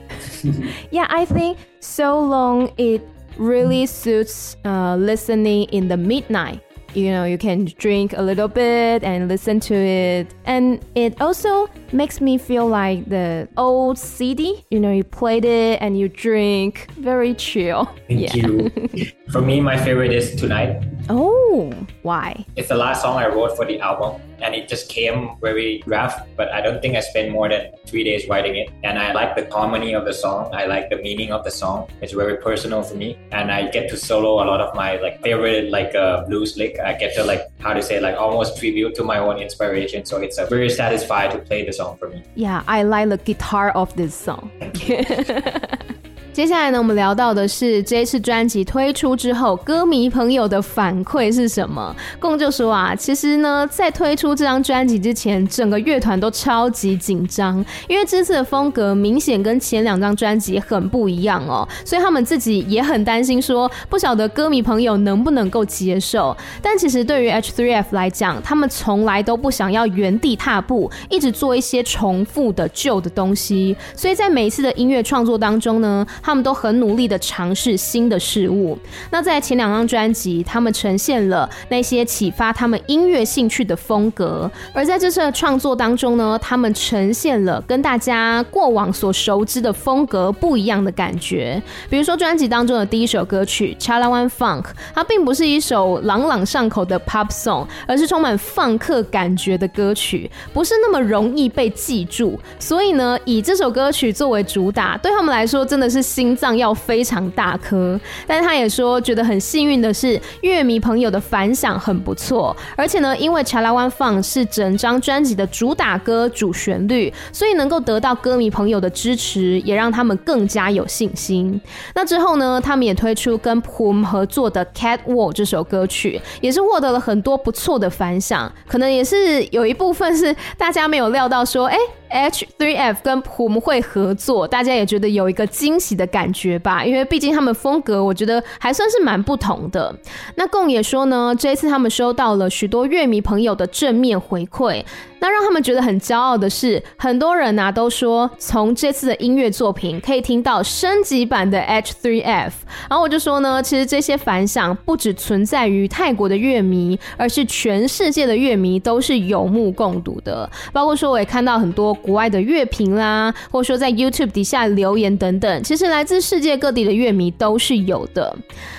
Yeah, I think so long it really suits uh, listening in the midnight. You know, you can drink a little bit and listen to it. And it also makes me feel like the old CD. You know, you played it and you drink. Very chill. thank yeah. you for me my favorite is tonight. Oh, why? it's the last song i wrote for the album and it just came very rough but i don't think i spent more than three days writing it. And i like the harmony of the song. I like the meaning of the song. It's very personal for me and i get to solo a lot of my like favorite like uh, blues lick. I get to like how to say like almost tribute to my own inspiration. So it's uh, very satisfied to play the song for me. Yeah, I like the guitar of this song. 接下来呢，我们聊到的是这次专辑推出之后，歌迷朋友的反馈是什么？共就说啊，其实呢，在推出这张专辑之前，整个乐团都超级紧张，因为这次的风格明显跟前两张专辑很不一样哦，所以他们自己也很担心，说不晓得歌迷朋友能不能够接受。但其实对于 H3F 来讲，他们从来都不想要原地踏步，一直做一些重复的旧的东西，所以在每一次的音乐创作当中呢，他们都很努力的尝试新的事物。那在前两张专辑，他们呈现了那些启发他们音乐兴趣的风格，而在这次的创作当中呢，他们呈现了跟大家过往所熟知的风格不一样的感觉。比如说专辑当中的第一首歌曲《Chalawan Funk》，它并不是一首朗朗上口的 pop song，而是充满放克感觉的歌曲，不是那么容易被记住。所以呢，以这首歌曲作为主打，对他们来说真的是心脏要非常大颗。但他也说，觉得很幸运的是，乐迷朋友的反响很不错，而且呢，因为《Chalawan 放》是整张专辑的主打歌、主旋律，所以能够得到歌迷朋友的支持，也让他们更加有信心。那之后呢，他们也推出跟 Pum 合作的《Cat Wall》这首歌曲，也是获得了很多不错的反响。可能也是有一部分是大家没有料到说，哎、H3F 跟普姆会合作，大家也觉得有一个惊喜的感觉吧。因为毕竟他们风格，我觉得还算是蛮不同的。那共也说呢，这一次他们收到了许多乐迷朋友的正面回馈。那让他们觉得很骄傲的是，很多人呐、都说，从这次的音乐作品可以听到升级版的 H3F。然后我就说呢，其实这些反响不只存在于泰国的乐迷，而是全世界的乐迷都是有目共睹的。包括说，我也看到很多国外的乐评啦，或者说在 YouTube 底下留言等等，其实来自世界各地的乐迷都是有的。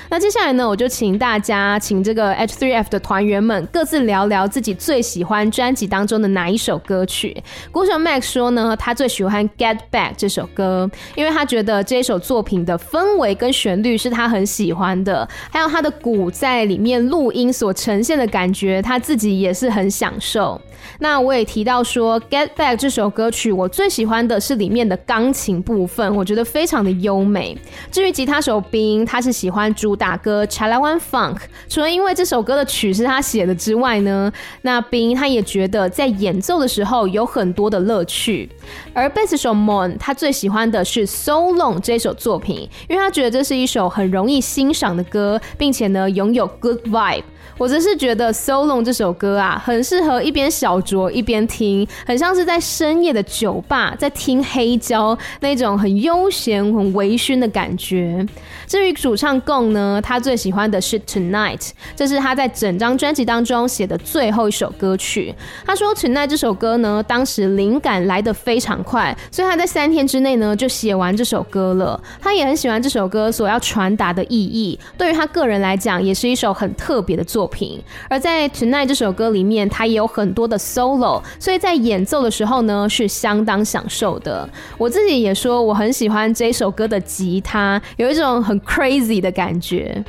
那接下来呢，我就请大家，请这个 H3F 的团员们各自聊聊自己最喜欢专辑当中的哪一首歌曲。鼓手 Max 说呢，他最喜欢《Get Back》这首歌，因为他觉得这首作品的氛围跟旋律是他很喜欢的，还有他的鼓在里面录音所呈现的感觉，他自己也是很享受。那我也提到说，《Get Back》这首歌曲，我最喜欢的是里面的钢琴部分，我觉得非常的优美。至于吉他手冰，他是喜欢主打歌《Chalawan Funk》，除了因为这首歌的曲是他写的之外呢，那冰他也觉得在演奏的时候有很多的乐趣。而贝斯手 Mon 他最喜欢的是《So Long》这首作品，因为他觉得这是一首很容易欣赏的歌，并且呢拥有 good vibe。我则是觉得《solon》这首歌啊，很适合一边小酌一边听，很像是在深夜的酒吧在听黑胶那种很悠闲、很微醺的感觉。至于主唱 Gon 呢，他最喜欢的是《Tonight》，这是他在整张专辑当中写的最后一首歌曲。他说，《Tonight》这首歌呢，当时灵感来得非常快，所以他在三天之内呢就写完这首歌了。他也很喜欢这首歌所要传达的意义，对于他个人来讲，也是一首很特别的作品。而在《Tonight》这首歌里面，它也有很多的 solo，所以在演奏的时候呢，是相当享受的。我自己也说，我很喜欢这首歌的吉他，有一种很 crazy 的感觉。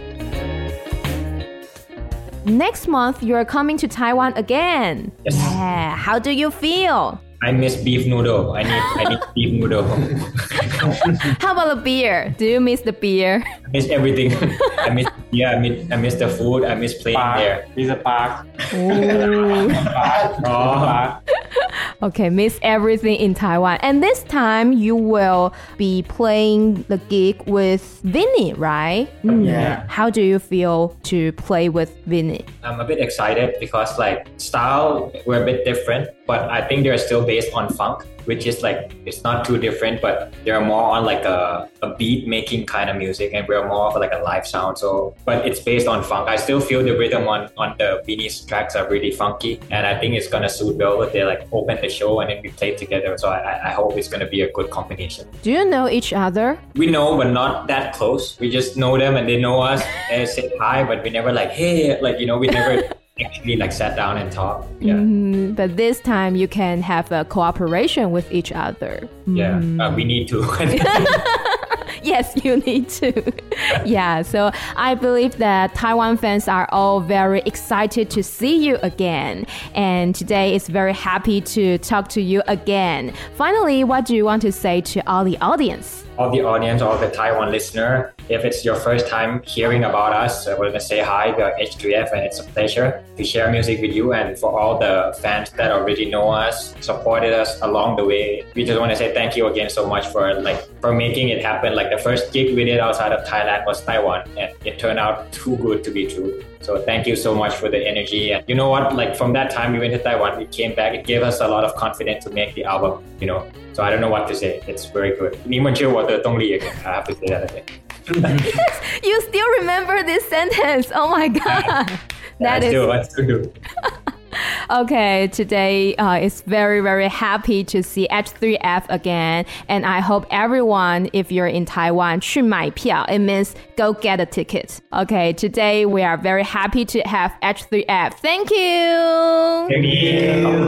Next month, you are coming to Taiwan again. Yes. Yeah. How do you feel? I miss beef noodle. I need I need beef noodle. How about the beer? Do you miss the beer? I miss everything. I miss yeah. I miss I miss the food. I miss playing Park. there. Miss the park. Park. Oh. Park. Okay, miss everything in Taiwan. And this time you will be playing the gig with Vinny, right? Mm. Yeah. How do you feel to play with Vinny? I'm a bit excited because like style we're a bit different, but I think they're still based on funk, which is like it's not too different, but they're more on like a, a beat making kind of music, and we're more of like a live sound. So, but it's based on funk. I still feel the rhythm on on the Vinny's tracks are really funky, and I think it's gonna suit well if they like open the show and then we play together. So I, I hope it's gonna be a good combination. Do you know each other? We know, but not that close. We just know them and they know us and say hi, but we never like, hey, like, you know, we never actually like sat down and talked. Yeah. Mm, but this time you can have a cooperation with each other. Yeah. Mm. Uh, we need to. yes, you need to. yeah, so I believe that Taiwan fans are all very excited to see you again. And today is very happy to talk to you again. Finally, what do you want to say to all the audience? All the audience, all the Taiwan listener. If it's your first time hearing about us, I want to say hi. We are H3F, and it's a pleasure to share music with you. And for all the fans that already know us, supported us along the way, we just want to say thank you again so much for like for making it happen. Like the first gig we did outside of Thailand was Taiwan, and it turned out too good to be true. So thank you so much for the energy. And you know what? Like from that time we went to Taiwan, we came back. It gave us a lot of confidence to make the album. You know, so I don't know what to say. It's very good. 你们是我的动力 again. I have to say that again. you still remember this sentence? Oh my god, that I is still, I still do. okay, today uh, is very, very happy to see H3F again. And I hope everyone, if you're in Taiwan, 去买票, it means go get a ticket. Okay, today we are very happy to have H3F. Thank you. Thank you.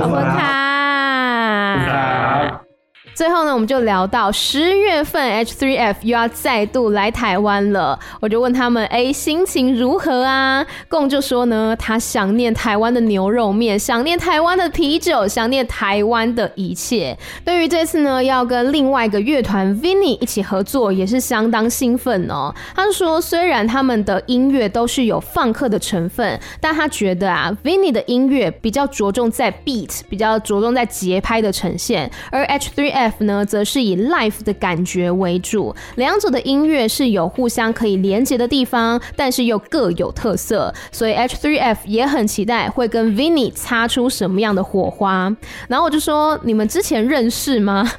最后呢，我们就聊到十月份 H3F 又要再度来台湾了，我就问他们，哎，心情如何啊？共就说呢，他想念台湾的牛肉面，想念台湾的啤酒，想念台湾的一切。对于这次呢，要跟另外一个乐团 Vinny 一起合作，也是相当兴奋哦。他说，虽然他们的音乐都是有放克的成分，但他觉得啊，Vinny 的音乐比较着重在 beat，比较着重在节拍的呈现，而 H3F F 呢，则是以 life 的感觉为主，两者的音乐是有互相可以连接的地方，但是又各有特色，所以 H3F 也很期待会跟 Vinny 擦出什么样的火花。然后我就说，你们之前认识吗？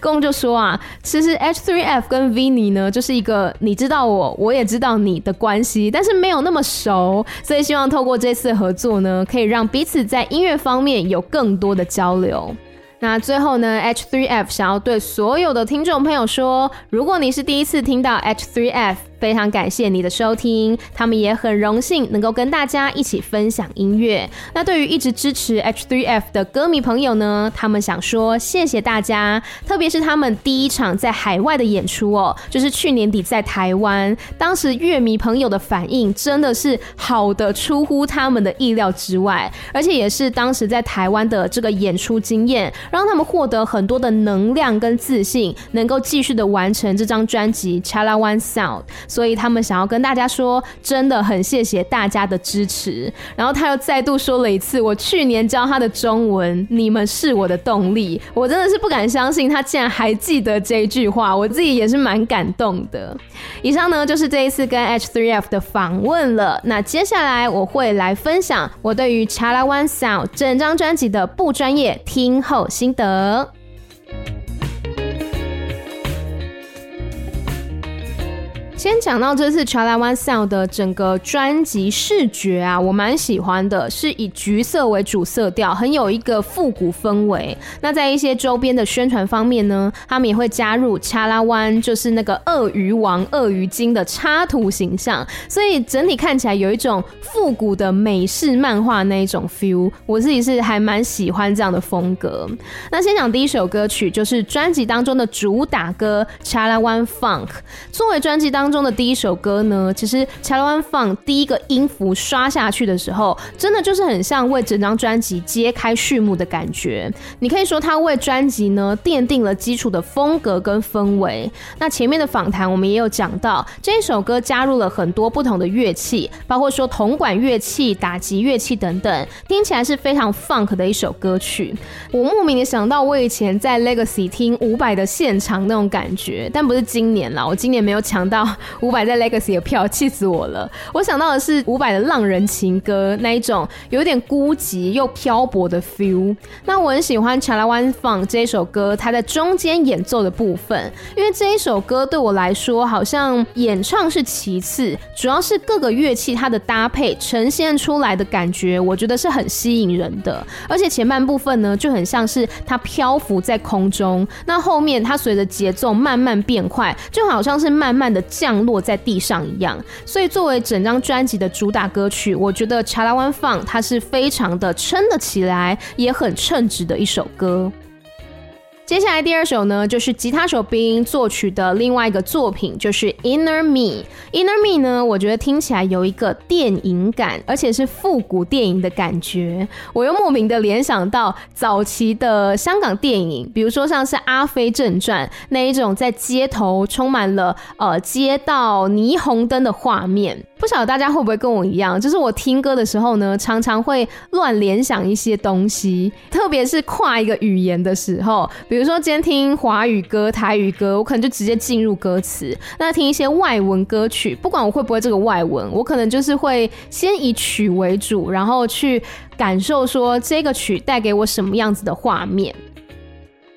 公就说啊，其实 H3F 跟 Vinny 呢，就是一个你知道我，我也知道你的关系，但是没有那么熟，所以希望透过这次合作呢，可以让彼此在音乐方面有更多的交流。那最后呢，H3F 想要对所有的听众朋友说，如果你是第一次听到 H3F。非常感谢你的收听，他们也很荣幸能够跟大家一起分享音乐。那对于一直支持 H3F 的歌迷朋友呢，他们想说谢谢大家，特别是他们第一场在海外的演出哦，就是去年底在台湾，当时乐迷朋友的反应真的是好的出乎他们的意料之外，而且也是当时在台湾的这个演出经验，让他们获得很多的能量跟自信，能够继续的完成这张专辑《Chala One Sound》。所以他们想要跟大家说，真的很谢谢大家的支持。然后他又再度说了一次，我去年教他的中文，你们是我的动力。我真的是不敢相信，他竟然还记得这一句话，我自己也是蛮感动的。以上呢就是这一次跟 H3F 的访问了。那接下来我会来分享我对于 Chalawan Sound 整张专辑的不专业听后心得。先讲到这次 Chalawan Sound 的整个专辑视觉啊，我蛮喜欢的，是以橘色为主色调，很有一个复古氛围。那在一些周边的宣传方面呢，他们也会加入 c h a l a One，就是那个鳄鱼王、鳄鱼精的插图形象，所以整体看起来有一种复古的美式漫画那一种 feel。我自己是还蛮喜欢这样的风格。那先讲第一首歌曲，就是专辑当中的主打歌 c h a l a One Funk，作为专辑当。当中的第一首歌呢，其实 Chalawan Funk 第一个音符刷下去的时候，真的就是很像为整张专辑揭开序幕的感觉。你可以说它为专辑呢奠定了基础的风格跟氛围。那前面的访谈我们也有讲到，这一首歌加入了很多不同的乐器，包括说铜管乐器、打击乐器等等，听起来是非常 funk 的一首歌曲。我莫名的想到我以前在 Legacy 听伍佰的现场那种感觉，但不是今年啦，我今年没有抢到。伍佰在 Legacy 的票，气死我了！我想到的是伍佰的《浪人情歌》那一种有点孤寂又漂泊的 feel。那我很喜欢《Chalawan Funk》这一首歌，它在中间演奏的部分，因为这一首歌对我来说好像演唱是其次，主要是各个乐器它的搭配呈现出来的感觉，我觉得是很吸引人的。而且前半部分呢，就很像是它漂浮在空中，那后面它随着节奏慢慢变快，就好像是慢慢的降。降落在地上一样，所以作为整张专辑的主打歌曲，我觉得《查拉湾放》它是非常的撑得起来，也很称职的一首歌。接下来第二首呢，就是吉他手 Bing 作曲的另外一个作品，就是 Inner Me。Inner Me 呢，我觉得听起来有一个电影感，而且是复古电影的感觉。我又莫名的联想到早期的香港电影，比如说像是《阿飞正传》那一种在街头充满了呃街道霓虹灯的画面。不晓得大家会不会跟我一样，就是我听歌的时候呢，常常会乱联想一些东西，特别是跨一个语言的时候，比如说今天听华语歌、台语歌，我可能就直接进入歌词；那听一些外文歌曲，不管我会不会这个外文，我可能就是会先以曲为主，然后去感受说这个曲带给我什么样子的画面。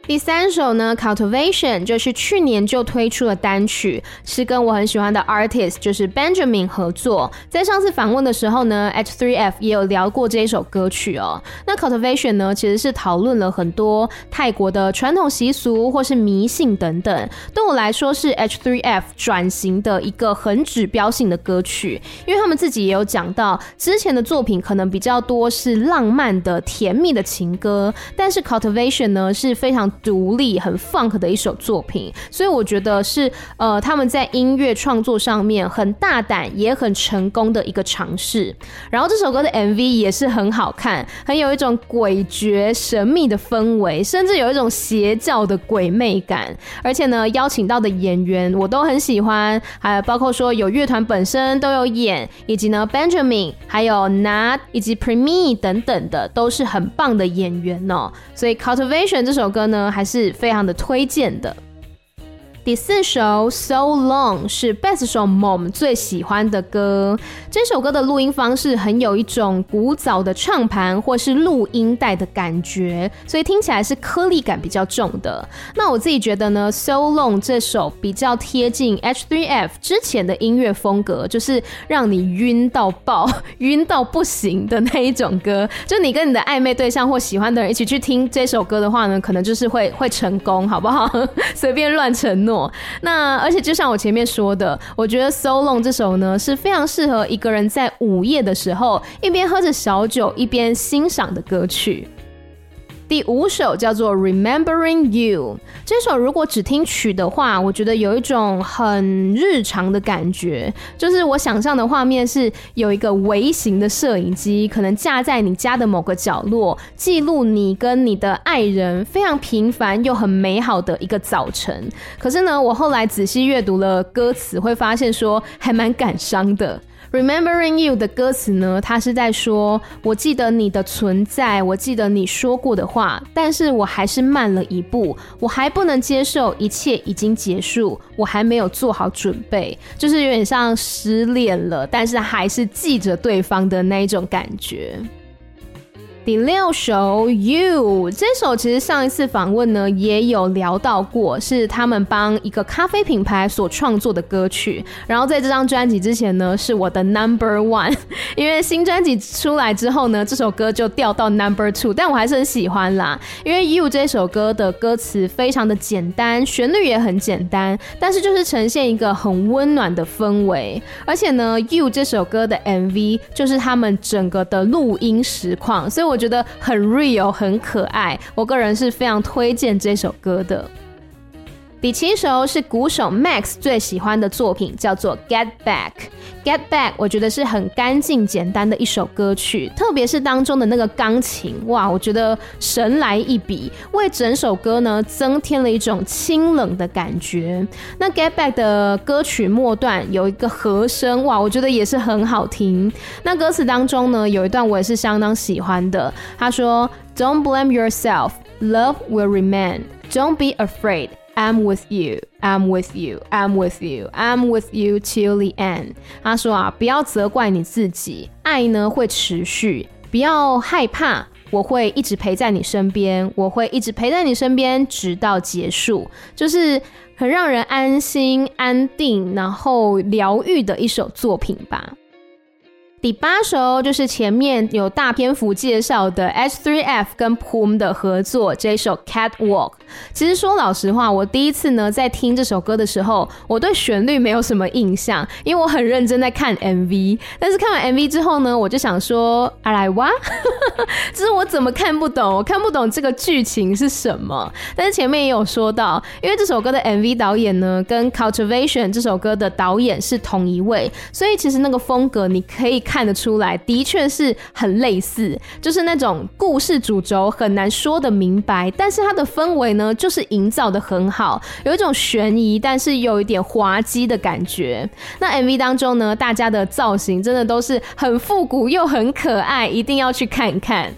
第三首呢，Cultivation 就是去年就推出的单曲，是跟我很喜欢的 artist 就是 Benjamin 合作。在上次访问的时候呢，H3F 也有聊过这一首歌曲哦。那 Cultivation 呢，其实是讨论了很多泰国的传统习俗或是迷信等等。对我来说，是 H3F 转型的一个很指标性的歌曲，因为他们自己也有讲到，之前的作品可能比较多是浪漫的、甜蜜的情歌，但是 Cultivation 呢是非常。独立很 funk 的一首作品，所以我觉得是呃他们在音乐创作上面很大胆也很成功的一个尝试。然后这首歌的 MV 也是很好看，很有一种诡谲神秘的氛围，甚至有一种邪教的鬼魅感。而且呢，邀请到的演员我都很喜欢，还有包括说有乐团本身都有演，以及呢 Benjamin 还有 Nat 以及 Premi 等等的都是很棒的演员哦。所以 Cultivation 这首歌呢。还是非常的推荐的。第四首 So Long 是贝斯手 Mom 最喜欢的歌。这首歌的录音方式很有一种古早的唱盘或是录音带的感觉，所以听起来是颗粒感比较重的。那我自己觉得呢，So Long 这首比较贴近 H3F 之前的音乐风格，就是让你晕到爆、晕到不行的那一种歌。就你跟你的暧昧对象或喜欢的人一起去听这首歌的话呢，可能就是会会成功，好不好？随便乱承诺。那而且就像我前面说的，我觉得《So Long》这首呢是非常适合一个人在午夜的时候一边喝着小酒一边欣赏的歌曲。第五首叫做《Remembering You》，这首如果只听曲的话，我觉得有一种很日常的感觉，就是我想象的画面是有一个微型的摄影机，可能架在你家的某个角落，记录你跟你的爱人非常平凡又很美好的一个早晨。可是呢，我后来仔细阅读了歌词，会发现说还蛮感伤的。Remembering you 的歌词呢，它是在说，我记得你的存在，我记得你说过的话，但是我还是慢了一步，我还不能接受一切已经结束，我还没有做好准备，就是有点像失恋了，但是还是记着对方的那一种感觉。第六首 You 这首其实上一次访问呢也有聊到过，是他们帮一个咖啡品牌所创作的歌曲。然后在这张专辑之前呢是我的 Number One，因为新专辑出来之后呢这首歌就掉到 Number Two，但我还是很喜欢啦。因为 You 这首歌的歌词非常的简单，旋律也很简单，但是就是呈现一个很温暖的氛围。而且呢 You 这首歌的 MV 就是他们整个的录音实况，所以我觉得很 real，很可爱。我个人是非常推荐这首歌的。第七首是鼓手 Max 最喜欢的作品，叫做《Get Back》。《Get Back》我觉得是很干净简单的一首歌曲，特别是当中的那个钢琴，哇，我觉得神来一笔，为整首歌呢增添了一种清冷的感觉。那《Get Back》的歌曲末段有一个和声，哇，我觉得也是很好听。那歌词当中呢有一段我也是相当喜欢的，他说：“Don't blame yourself, love will remain. Don't be afraid.” I'm with you, I'm with you, I'm with you, I'm with you till the end。他说啊，不要责怪你自己，爱呢会持续，不要害怕，我会一直陪在你身边，我会一直陪在你身边直到结束，就是很让人安心、安定，然后疗愈的一首作品吧。第八首就是前面有大篇幅介绍的 H3F 跟 Pum 的合作，这一首 Catwalk。其实说老实话，我第一次呢在听这首歌的时候，我对旋律没有什么印象，因为我很认真在看 MV。但是看完 MV 之后呢，我就想说，阿来哇，这是我怎么看不懂？我看不懂这个剧情是什么。但是前面也有说到，因为这首歌的 MV 导演呢，跟 Cultivation 这首歌的导演是同一位，所以其实那个风格你可以。看得出来，的确是很类似，就是那种故事主轴很难说得明白，但是它的氛围呢，就是营造的很好，有一种悬疑，但是有一点滑稽的感觉。那 MV 当中呢，大家的造型真的都是很复古又很可爱，一定要去看一看。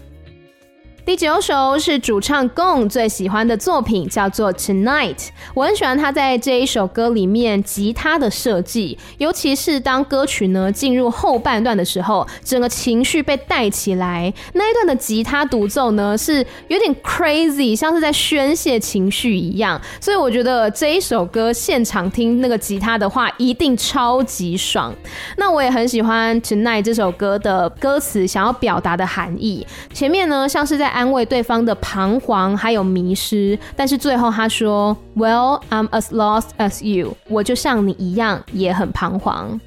第九首是主唱 Gong 最喜欢的作品，叫做 Tonight。我很喜欢他在这一首歌里面吉他的设计，尤其是当歌曲呢进入后半段的时候，整个情绪被带起来，那一段的吉他独奏呢是有点 crazy，像是在宣泄情绪一样。所以我觉得这一首歌现场听那个吉他的话，一定超级爽。那我也很喜欢 Tonight 这首歌的歌词想要表达的含义。前面呢像是在安慰对方的彷徨还有迷失，但是最后他说：“Well, I'm as lost as you。”我就像你一样，也很彷徨。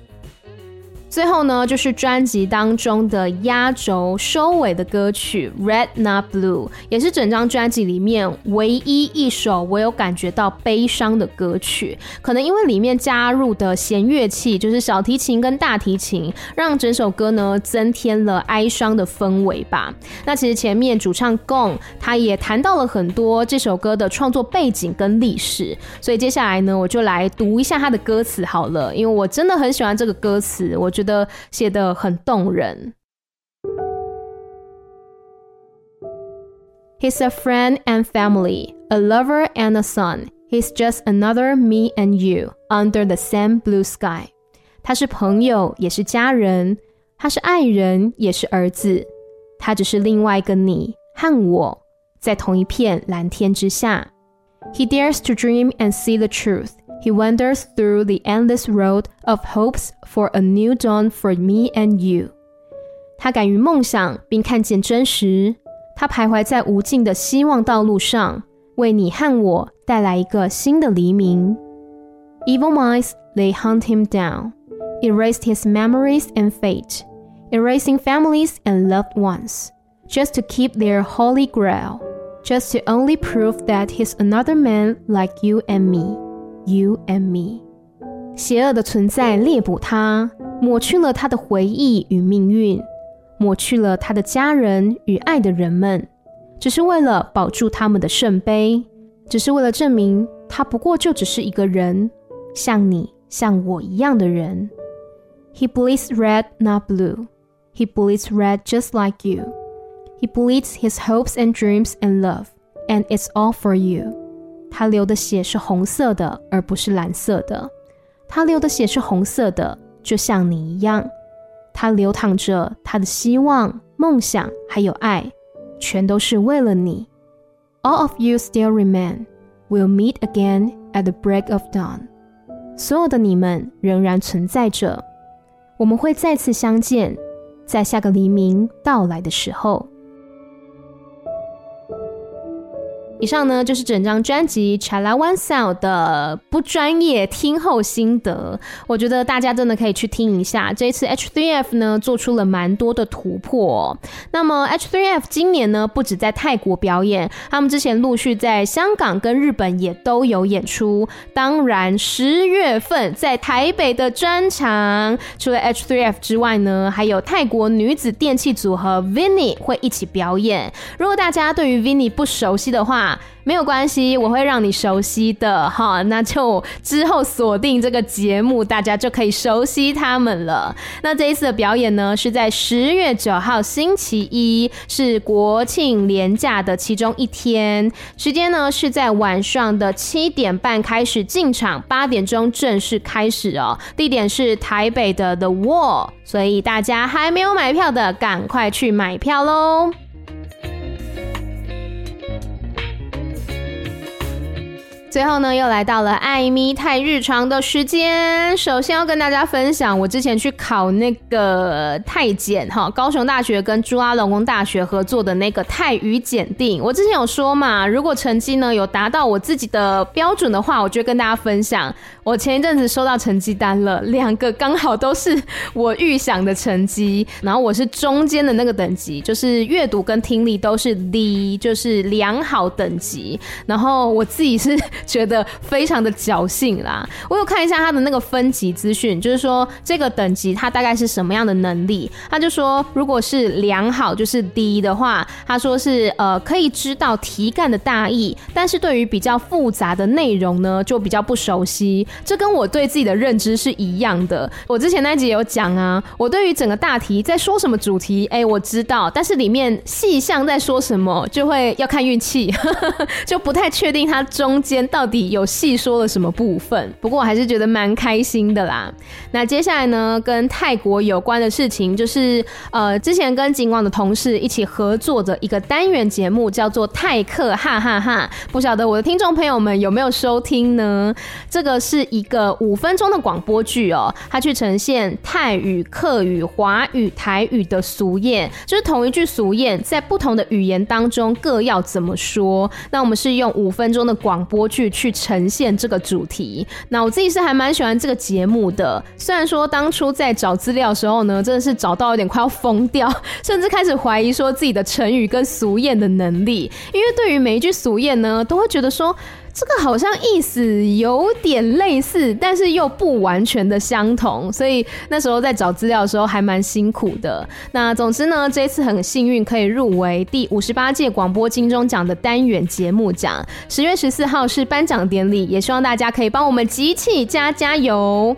最后呢，就是专辑当中的压轴收尾的歌曲《Red Not Blue》，也是整张专辑里面唯一一首我有感觉到悲伤的歌曲。可能因为里面加入的弦乐器，就是小提琴跟大提琴，让整首歌呢增添了哀伤的氛围吧。那其实前面主唱 Gong 他也谈到了很多这首歌的创作背景跟历史，所以接下来呢，我就来读一下他的歌词好了，因为我真的很喜欢这个歌词，我觉得写得很动人。He's a friend and family, A lover and a son. He's just another me and you under the same blue sky. 他是朋友，也是家人；他是爱人，也是儿子。他只是另外一个你和我，在同一片蓝天之下。He dares to dream and see the truth. He wanders through the endless road of hopes for a new dawn for me and you. 他敢于梦想，并看见真实。他徘徊在无尽的希望道路上，为你和我带来一个新的黎明。Evil minds, they hunt him down, erased his memories and fate, erasing families and loved ones, just to keep their holy grail, just to only prove that he's another man like you and me, you and me. 邪恶的存在猎捕他，抹去了他的回忆与命运。抹去了他的家人与爱的人们，只是为了保住他们的圣杯，只是为了证明他不过就只是一个人，像你像我一样的人。He bleeds red, not blue. He bleeds red just like you. He bleeds his hopes and dreams and love, and it's all for you. 他流的血是红色的，而不是蓝色的。他流的血是红色的，就像你一样。他流淌着他的希望、梦想，还有爱，全都是为了你。All of you still remain. We'll meet again at the break of dawn. 所有的你们仍然存在着，我们会再次相见，在下个黎明到来的时候。以上呢就是整张专辑《Chala One Sound》的不专业听后心得，我觉得大家真的可以去听一下。这一次 H3F 呢做出了蛮多的突破。那么 H3F 今年呢不止在泰国表演，他们之前陆续在香港跟日本也都有演出。当然十月份在台北的专场，除了 H3F 之外呢，还有泰国女子电器组合 Vinny 会一起表演。如果大家对于 Vinny 不熟悉的话，没有关系，我会让你熟悉的哈，那就之后锁定这个节目，大家就可以熟悉他们了。那这一次的表演呢，是在十月九号星期一，是国庆连假的其中一天，时间呢是在晚上的七点半开始进场，八点钟正式开始哦。地点是台北的 The Wall，所以大家还没有买票的，赶快去买票喽！最后呢，又来到了艾米太日常的时间。首先要跟大家分享，我之前去考那个泰检哈，高雄大学跟朱阿龙工大学合作的那个泰语检定。我之前有说嘛，如果成绩呢有达到我自己的标准的话，我就跟大家分享。我前一阵子收到成绩单了，两个刚好都是我预想的成绩。然后我是中间的那个等级，就是阅读跟听力都是 D，就是良好等级。然后我自己是。觉得非常的侥幸啦！我有看一下他的那个分级资讯，就是说这个等级他大概是什么样的能力？他就说，如果是良好，就是 D 的话，他说是呃可以知道题干的大意，但是对于比较复杂的内容呢，就比较不熟悉。这跟我对自己的认知是一样的。我之前那集有讲啊，我对于整个大题在说什么主题，哎，我知道，但是里面细项在说什么，就会要看运气，就不太确定它中间到。底有细说了什么部分？不过我还是觉得蛮开心的啦。那接下来呢，跟泰国有关的事情，就是呃，之前跟景广的同事一起合作的一个单元节目，叫做《泰客哈哈哈》。不晓得我的听众朋友们有没有收听呢？这个是一个五分钟的广播剧哦，它去呈现泰语、客语、华语、台语的俗谚，就是同一句俗谚，在不同的语言当中各要怎么说。那我们是用五分钟的广播剧。去呈现这个主题，那我自己是还蛮喜欢这个节目的。虽然说当初在找资料的时候呢，真的是找到有点快要疯掉，甚至开始怀疑说自己的成语跟俗谚的能力，因为对于每一句俗谚呢，都会觉得说。这个好像意思有点类似，但是又不完全的相同，所以那时候在找资料的时候还蛮辛苦的。那总之呢，这一次很幸运可以入围第五十八届广播金钟奖的单元节目奖。十月十四号是颁奖典礼，也希望大家可以帮我们集气加加油。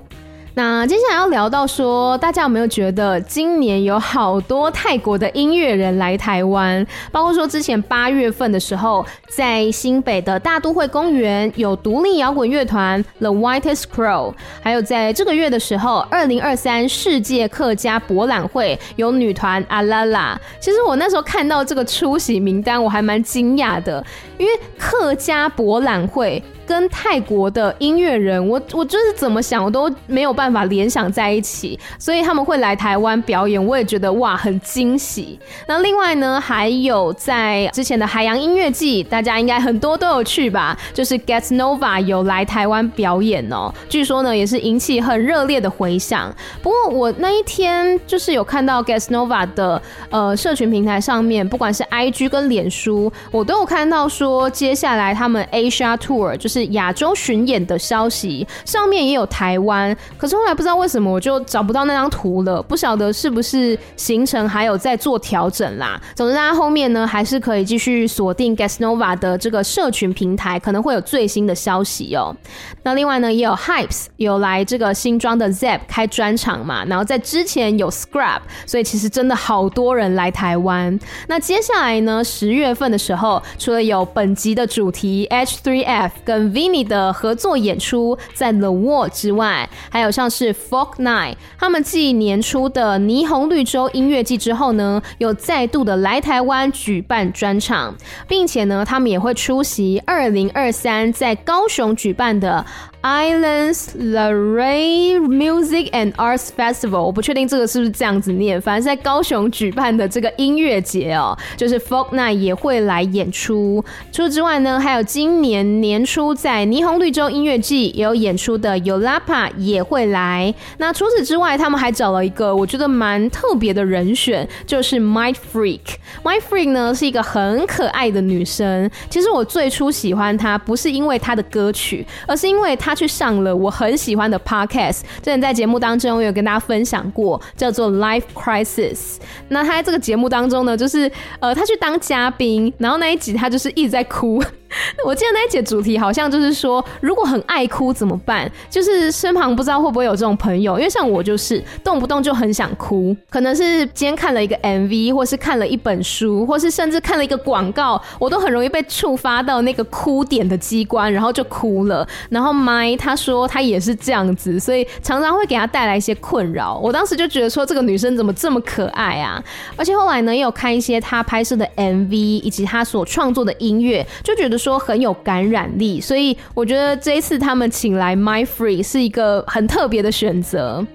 那接下来要聊到说，大家有没有觉得今年有好多泰国的音乐人来台湾？包括说之前八月份的时候，在新北的大都会公园有独立摇滚乐团 The Whitest Crow，还有在这个月的时候，二零二三世界客家博览会有女团阿拉拉。其实我那时候看到这个出席名单，我还蛮惊讶的，因为客家博览会。跟泰国的音乐人，我我就是怎么想，我都没有办法联想在一起，所以他们会来台湾表演，我也觉得哇，很惊喜。那另外呢，还有在之前的海洋音乐季，大家应该很多都有去吧？就是 Get Nova 有来台湾表演哦，据说呢也是引起很热烈的回响。不过我那一天就是有看到 Get Nova 的呃社群平台上面，不管是 IG 跟脸书，我都有看到说接下来他们 Asia Tour 就是。亚洲巡演的消息，上面也有台湾，可是后来不知道为什么我就找不到那张图了，不晓得是不是行程还有在做调整啦。总之，大家后面呢还是可以继续锁定 Gas Nova 的这个社群平台，可能会有最新的消息哦、那另外呢，也有 Hypes 有来这个新庄的 Zep 开专场嘛，然后在之前有 Scrap，所以其实真的好多人来台湾。那接下来呢，十月份的时候，除了有本集的主题 H3F 跟 Vini 的合作演出在 The Wall 之外，还有像是 Folk Night，他们继年初的霓虹绿洲音乐季之后呢，又再度的来台湾举办专场，并且呢，他们也会出席二零二三在高雄举办的。Islands Larray Music and Arts Festival，我不确定这个是不是这样子念，反正在高雄举办的这个音乐节哦，就是 Folk Night 也会来演出。除此之外呢，还有今年年初在霓虹绿洲音乐季也有演出的 Yolapa 也会来。那除此之外，他们还找了一个我觉得蛮特别的人选，就是 Mind Freak。Mind Freak 呢是一个很可爱的女生。其实我最初喜欢她不是因为她的歌曲，而是因为她。他去上了我很喜欢的 podcast，之前在节目当中我有跟大家分享过，叫做 Life Crisis。那他在这个节目当中呢，就是呃，他去当嘉宾，然后那一集他就是一直在哭。我记得那一节主题好像就是说，如果很爱哭怎么办？就是身旁不知道会不会有这种朋友，因为像我就是动不动就很想哭，可能是今天看了一个 MV，或是看了一本书，或是甚至看了一个广告，我都很容易被触发到那个哭点的机关，然后就哭了。然后妈他说他也是这样子，所以常常会给他带来一些困扰。我当时就觉得说这个女生怎么这么可爱啊？而且后来呢，也有看一些他拍摄的 MV 以及他所创作的音乐，就觉得。说很有感染力，所以我觉得这一次他们请来 My Free 是一个很特别的选择。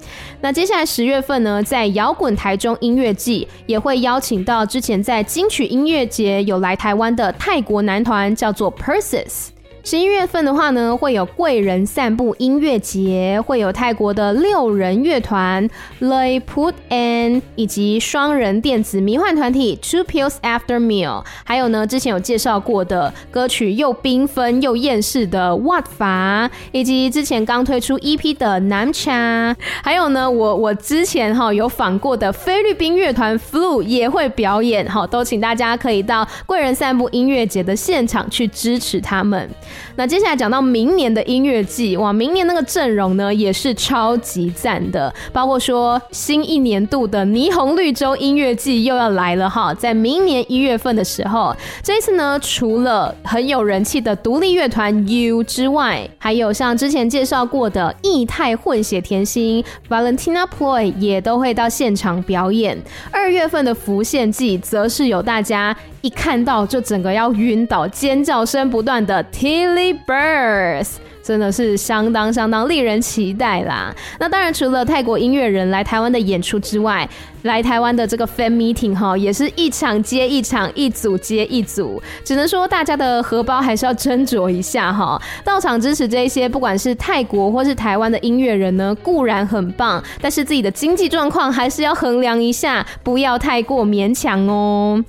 那接下来十月份呢，在摇滚台中音乐季也会邀请到之前在金曲音乐节有来台湾的泰国男团，叫做 Persis。十一月份的话呢，会有贵人散步音乐节，会有泰国的六人乐团 Lay Put An，以及双人电子迷幻团体 Two Pills After Meal，还有呢之前有介绍过的歌曲又缤纷又厌世的 What 法，以及之前刚推出 EP 的 Namcha，还有呢我我之前哈有访过的菲律宾乐团 Flu 也会表演，哈都请大家可以到贵人散步音乐节的现场去支持他们。那接下来讲到明年的音乐季，哇，明年那个阵容呢也是超级赞的，包括说新一年度的霓虹绿洲音乐季又要来了哈，在明年一月份的时候，这一次呢除了很有人气的独立乐团 U 之外，还有像之前介绍过的异态混血甜心 Valentina Ploy 也都会到现场表演。二月份的浮现季则是有大家一看到就整个要晕倒、尖叫声不断的 Tilly Birds。真的是相当相当令人期待啦！那当然，除了泰国音乐人来台湾的演出之外，来台湾的这个 fan meeting 哈，也是一场接一场，一组接一组。只能说大家的荷包还是要斟酌一下哈。到场支持这些，不管是泰国或是台湾的音乐人呢，固然很棒，但是自己的经济状况还是要衡量一下，不要太过勉强哦。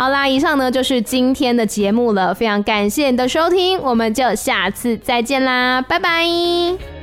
好啦，以上呢就是今天的节目了，非常感谢你的收听，我们就下次再见啦。拜拜。